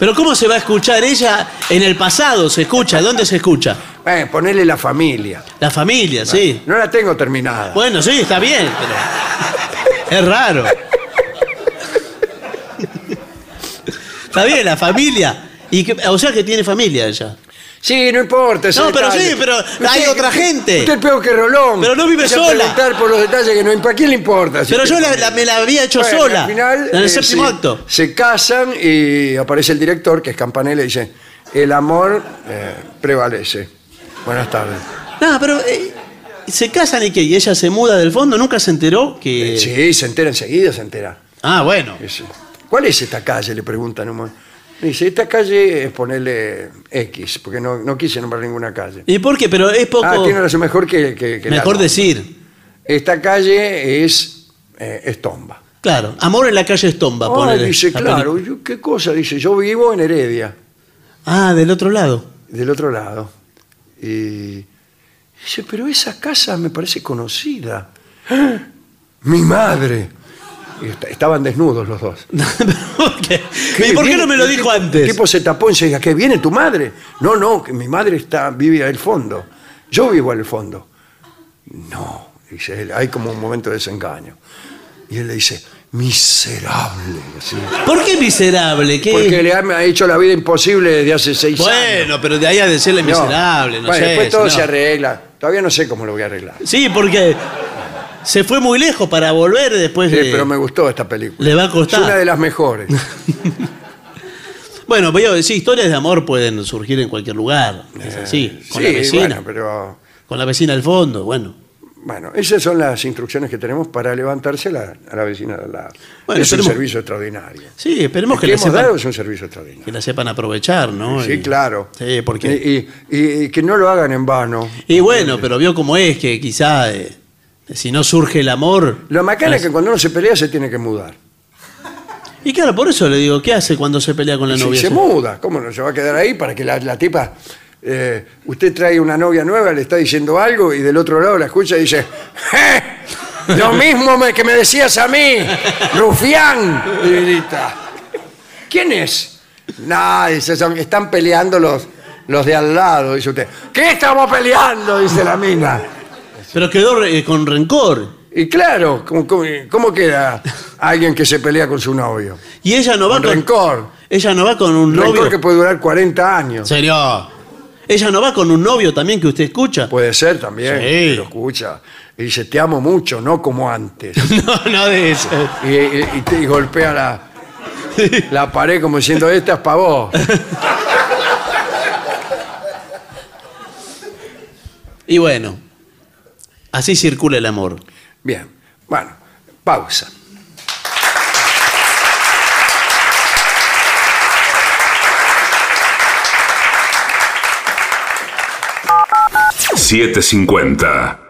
Pero ¿cómo se va a escuchar ella en el pasado? ¿Se escucha? ¿Dónde se escucha? Eh, ponele la familia. La familia, sí. No la tengo terminada. Bueno, sí, está bien, pero es raro. Está bien, la familia. Y que- o sea que tiene familia ella. Sí, no importa. ese No, pero detalle. sí, pero hay otra gente. Usted es peor que Rolón. Pero no vive Empieza a sola. preguntar por los detalles que no ¿A quién le importa? si Pero usted- yo la- la- me la había hecho Bueno, sola. Al final, en el eh, séptimo se, acto. se casan y aparece el director, que es Campanella, y dice: El amor eh, prevalece. Buenas tardes. No, pero eh, se casan y que y ella se muda del fondo, nunca se enteró que. Sí, se entera enseguida, se entera. Ah, bueno. ¿Cuál es esta calle? Le preguntan un. Dice, esta calle es ponerle X, porque no, no quise nombrar ninguna calle. ¿Y por qué? Pero es poco. Ah, tiene razón, mejor que, que, que la mejor decir. Esta calle es eh, Estomba. Claro, amor en la calle Estomba, Ah, ponele dice, la claro, película. yo- ¿qué cosa? Dice, yo vivo en Heredia, Ah, del otro lado. del otro lado. Y dice, pero esa casa me parece conocida. ¡Ah! Mi madre. Estaban desnudos los dos. ¿Por qué? ¿Y por qué no me lo dijo antes? El tipo se tapó y se dice, ¿qué viene tu madre? No, no, que mi madre está, vive al fondo. Yo vivo al fondo. No, dice él, hay como un momento de desengaño. Y él le dice, miserable. ¿Por qué miserable? ¿Qué? Porque le ha, hecho la vida imposible desde hace seis años. Bueno, pero de ahí a decirle No. miserable, no Bueno, sé. después todo no. se arregla. Todavía no sé cómo lo voy a arreglar. Sí, porque se fue muy lejos para volver después Sí, de... pero me gustó esta película. Le va a costar. Es una de las mejores. Bueno, pero decir, historias de amor pueden surgir en cualquier lugar. Es así, con sí, la vecina. bueno, pero Con la vecina al fondo, bueno. bueno, esas son las instrucciones que tenemos para levantarse a la, a la vecina de al lado. Bueno, es un servicio extraordinario. Sí, esperemos El que que la, hemos sepan, dado es un servicio extraordinario. que la sepan aprovechar, ¿no? Sí, Y- claro. Sí, porque... Y, y- y que no lo hagan en vano. Y bueno, pero vio cómo es, que quizá eh, si no surge el amor... Lo macana es que cuando uno se pelea se tiene que mudar. Y claro, por eso le digo, ¿qué hace cuando se pelea con la novia? se muda. ¿Cómo no se va a quedar ahí para que la, la tipa... eh, usted trae una novia nueva, le está diciendo algo y del otro lado la escucha y dice... "Je, Lo mismo me- que me decías a mí, rufián. Y grita. ¿Quién es? Nada, dice, son- están peleando los, los de al lado, dice usted. ¿Qué estamos peleando? Dice la mina. Pero quedó eh, con rencor. Y claro, ¿cómo, cómo, cómo queda alguien que se pelea con su novio? Y ella no va Con con... rencor. Ella no va con un novio... Rencor que puede durar 40 años. Serio. Ella no va con un novio también que usted escucha. Puede ser también, Sí. que lo escucha. Y dice, te amo mucho, no como antes. No, no de eso. y, y- y te- y golpea la, la pared como diciendo, esta es para vos. Y bueno, así circula el amor. Bien, bueno, pausa. $7.50.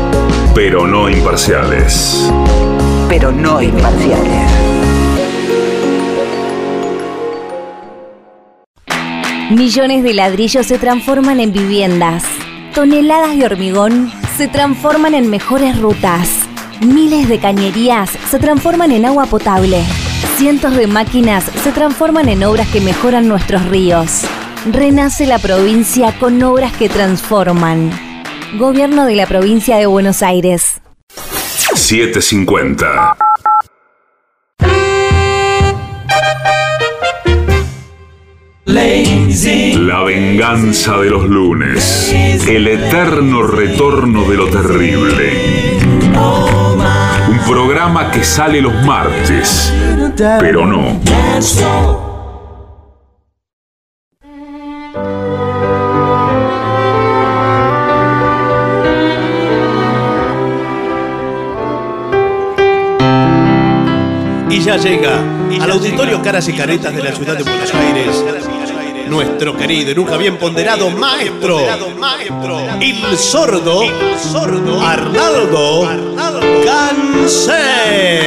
Pero no imparciales. Pero no imparciales. Millones de ladrillos se transforman en viviendas. Toneladas de hormigón se transforman en mejores rutas. Miles de cañerías se transforman en agua potable. Cientos de máquinas se transforman en obras que mejoran nuestros ríos. Renace la provincia con obras que transforman. Gobierno de la provincia de Buenos Aires. 750. La venganza de los lunes. El eterno retorno de lo terrible. Un programa que sale los martes, pero no. Ya llega al auditorio Caras y Caretas de la ciudad de Buenos Aires. Nuestro querido y nunca bien ponderado maestro, el sordo, Arnaldo Gansé.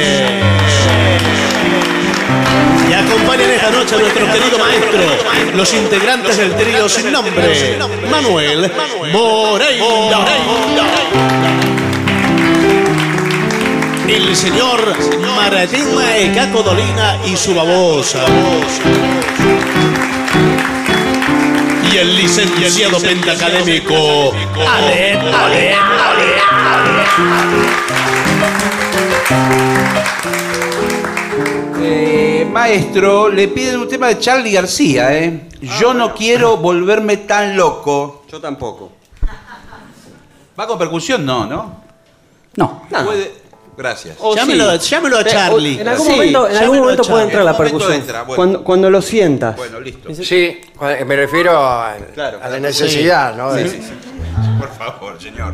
Y acompañan esta noche a nuestro querido maestro, los integrantes del trío sin nombre, Manuel Moreira. El señor Martín Caco Dolina y su babosa. Y el licenciado pentacadémico Ale, Ale, Ale, Eh, maestro, le piden un tema de Charlie García, ¿eh? Yo no quiero volverme tan loco. Yo tampoco. ¿Va con percusión? No, ¿no? No. Puede- Gracias. O Llámelo, sí. llámelo a Charlie. En algún Sí, momento, en algún momento puede entrar la En percusión. entra, bueno. cuando, cuando lo sientas. Bueno, listo. Sí, me refiero a, Claro, a la necesidad, ¿no? Sí, sí, sí. Por favor, señor.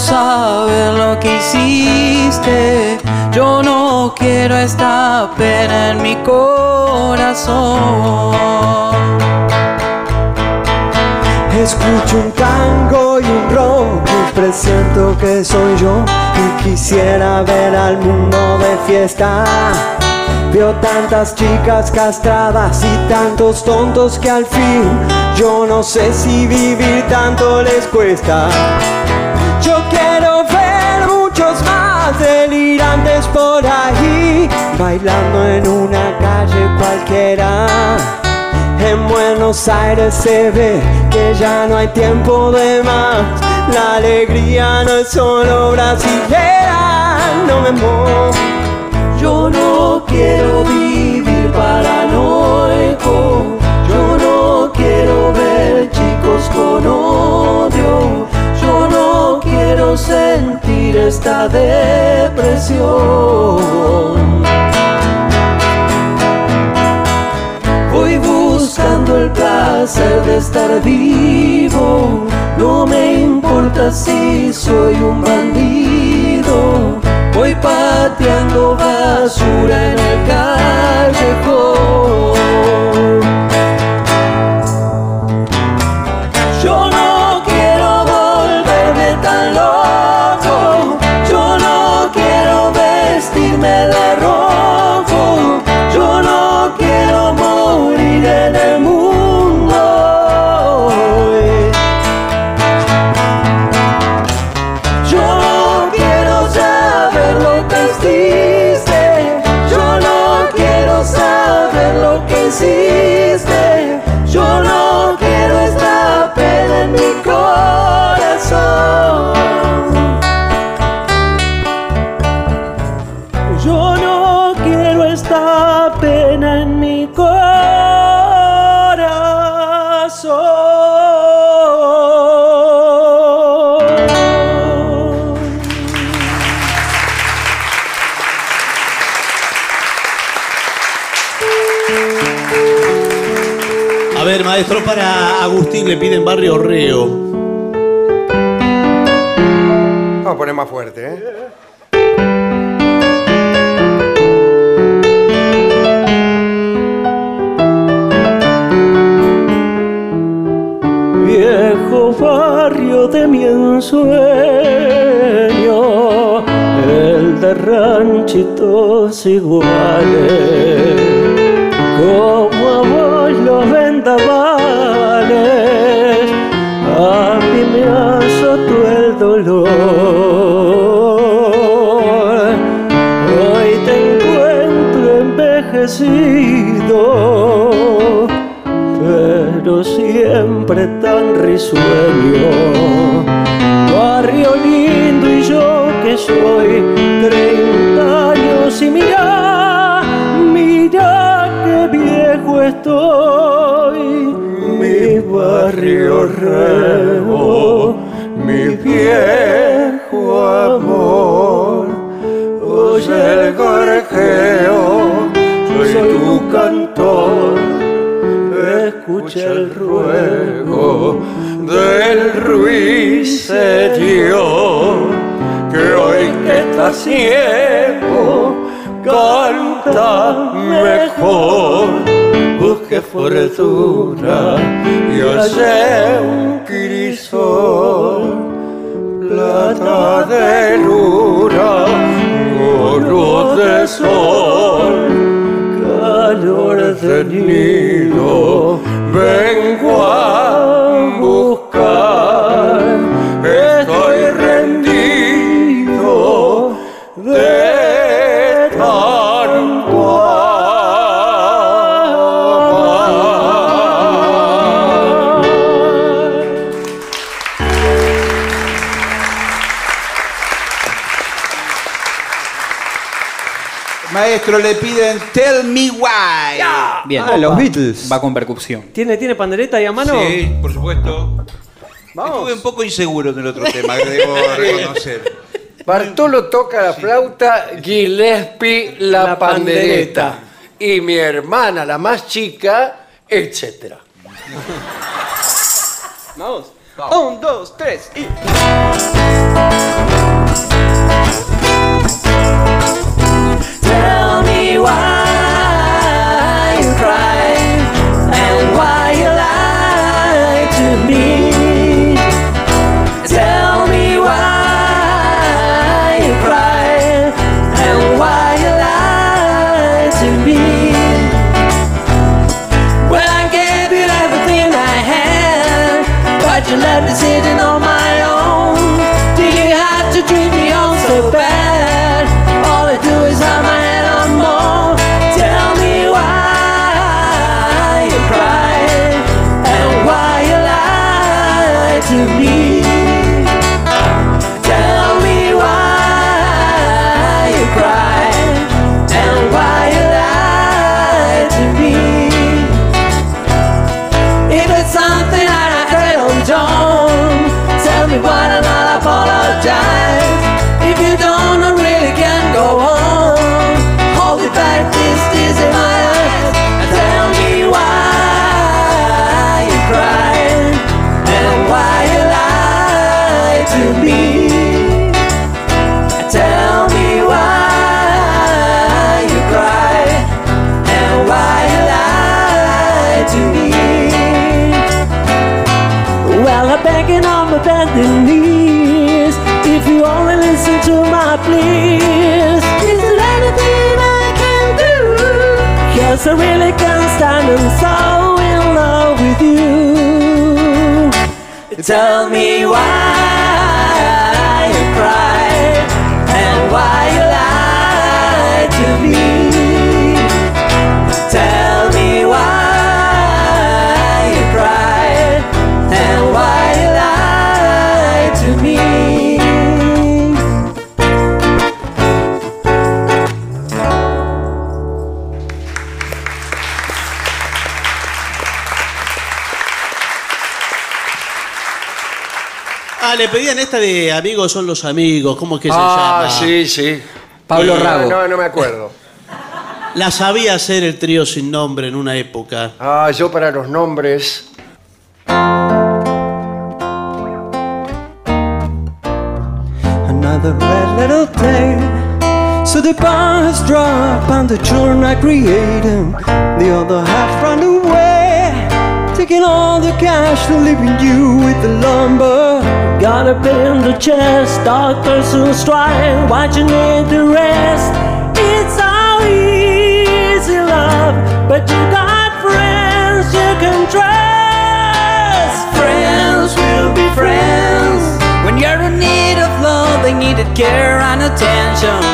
Saber lo que hiciste. Yo no quiero esta pena en mi corazón. Escucho un tango y un rock y presiento que soy yo y quisiera ver al mundo de fiesta. Veo tantas chicas castradas y tantos tontos que al fin yo no sé si vivir tanto les cuesta. Delirantes por ahí, bailando en una calle cualquiera. En Buenos Aires se ve que ya no hay tiempo de más. La alegría no es solo brasilera, no me muevo. Yo no quiero vivir paranoico. Yo no quiero ver chicos con odio. Quiero sentir esta depresión. Voy buscando el placer de estar vivo. No me importa si soy un bandido. Voy pateando basura en el callejón. Barrio reo. Vamos a poner más fuerte, ¿eh? viejo barrio de mi ensueño, el de ranchitos iguales, envejecido pero siempre tan risueño. Barrio lindo y yo que soy 30 años y mira, mira qué viejo estoy. Mi barrio rebo, mi viejo cantor escucha el ruego del ruiseñor que hoy que está ciego canta mejor. Busque fortuna y hace un crisol plata de luna oro de sol calor de nido vengo a buscar. Estoy rendido de tanto. Maestro, le piden Tell Me Why. Bien. Ah, los Beatles. Va con percusión. ¿Tiene, ¿Tiene pandereta ahí a mano? Sí, por supuesto. Vamos. Estuve un poco inseguro en el otro tema, que debo reconocer. Bartolo toca la flauta, Gillespie la, La pandereta. Y mi hermana, la más chica, etcétera. Vamos. Un, dos, tres y. Tell me why to me. Le pedían esta de amigos son los amigos. ¿Cómo es que se ah, llama? sí, sí. Pablo No, Rago. No, no me acuerdo. La sabía hacer el trío sin nombre en una época. Ah, yo para los nombres. Another red little day. So the bars drop and the children are creating. The other half run away. Taking all the cash and leaving you with the lumber. Got pain in the chest, doctors who strike. What you need the rest? It's all easy, love. But you got friends you can trust. Friends will be friends. When you're in need of love, they needed care and attention.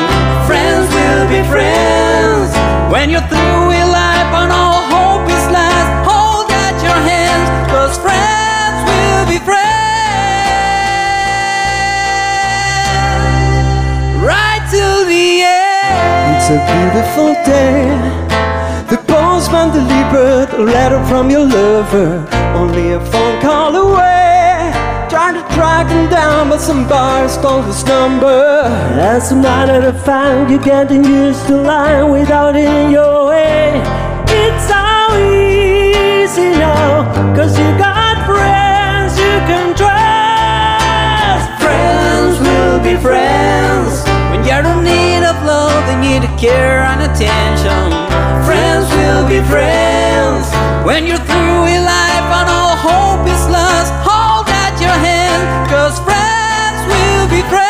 Friends will be friends. When you're through with life and all hope is lost, It's a beautiful day. The postman delivered a letter from your lover. Only a phone call away. Trying to track him down, but some bars called his number. As a matter of fact, you're getting used to lying without it in your way. It's so easy now, cause you got friends you can trust. Friends will be friends. When you're in need of they need care and attention. Friends will be friends. When you're through with life and all hope is lost, hold out your hand, cause friends will be friends.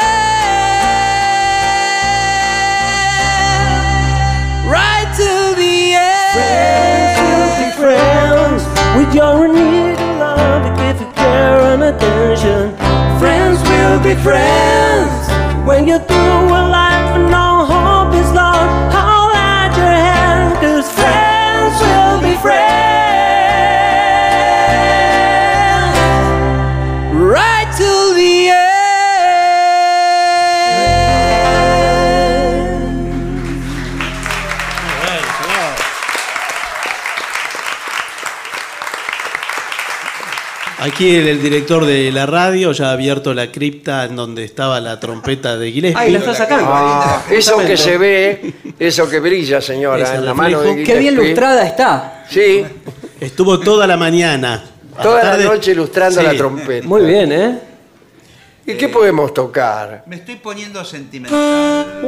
Right till the end. Friends will be friends with your need of love, give you care and attention. Friends will be friends. When you're through Aquí el, el director de la radio ya ha abierto la cripta en donde estaba la trompeta de Gillespie. Ay, la está sacando. Ah, eso que se ve, eso que brilla, señora, en la mano de reflejo. Qué bien Gillespie. lustrada está. Sí, Estuvo toda la mañana. Toda la tarde- noche ilustrando Sí. la trompeta. Muy bien, ¿eh? ¿Y qué podemos tocar? Me estoy poniendo sentimental.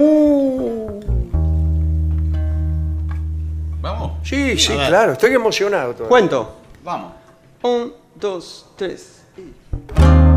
Vamos. Sí, sí, claro, estoy emocionado. todavía. Cuento. Vamos. Un, dos, tres. Muy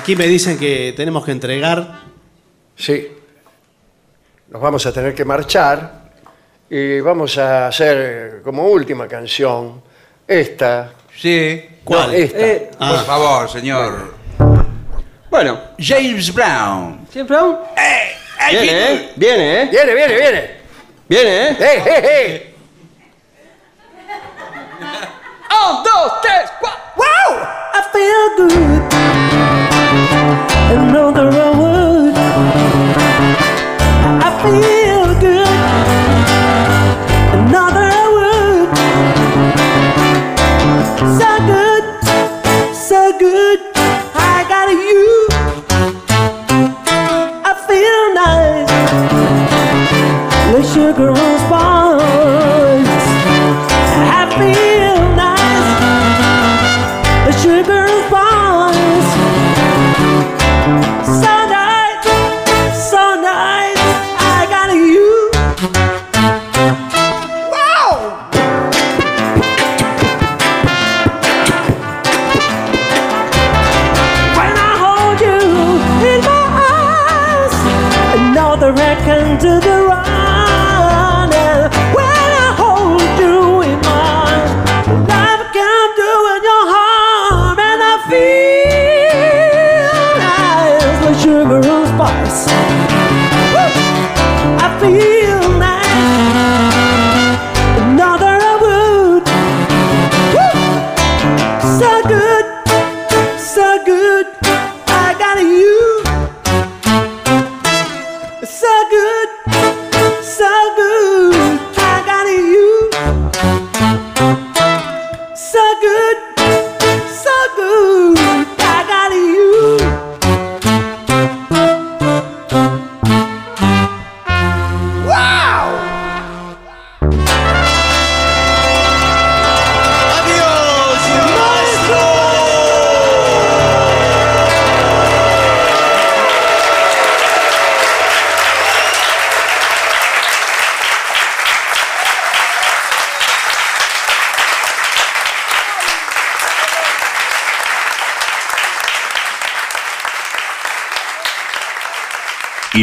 Aquí me dicen que tenemos que entregar. Sí. Nos vamos a tener que marchar y vamos a hacer como última canción esta. Sí. ¿Cuál? No, esta. Eh, ah. Por favor, señor. Bueno, James Brown. ¿James Brown? Eh, eh, viene, eh. Viene, eh. Viene, viene, viene. Viene, eh. Eh, eh, eh. Un, dos, tres, cuatro. ¡Wow! I feel good. another hour. I feel.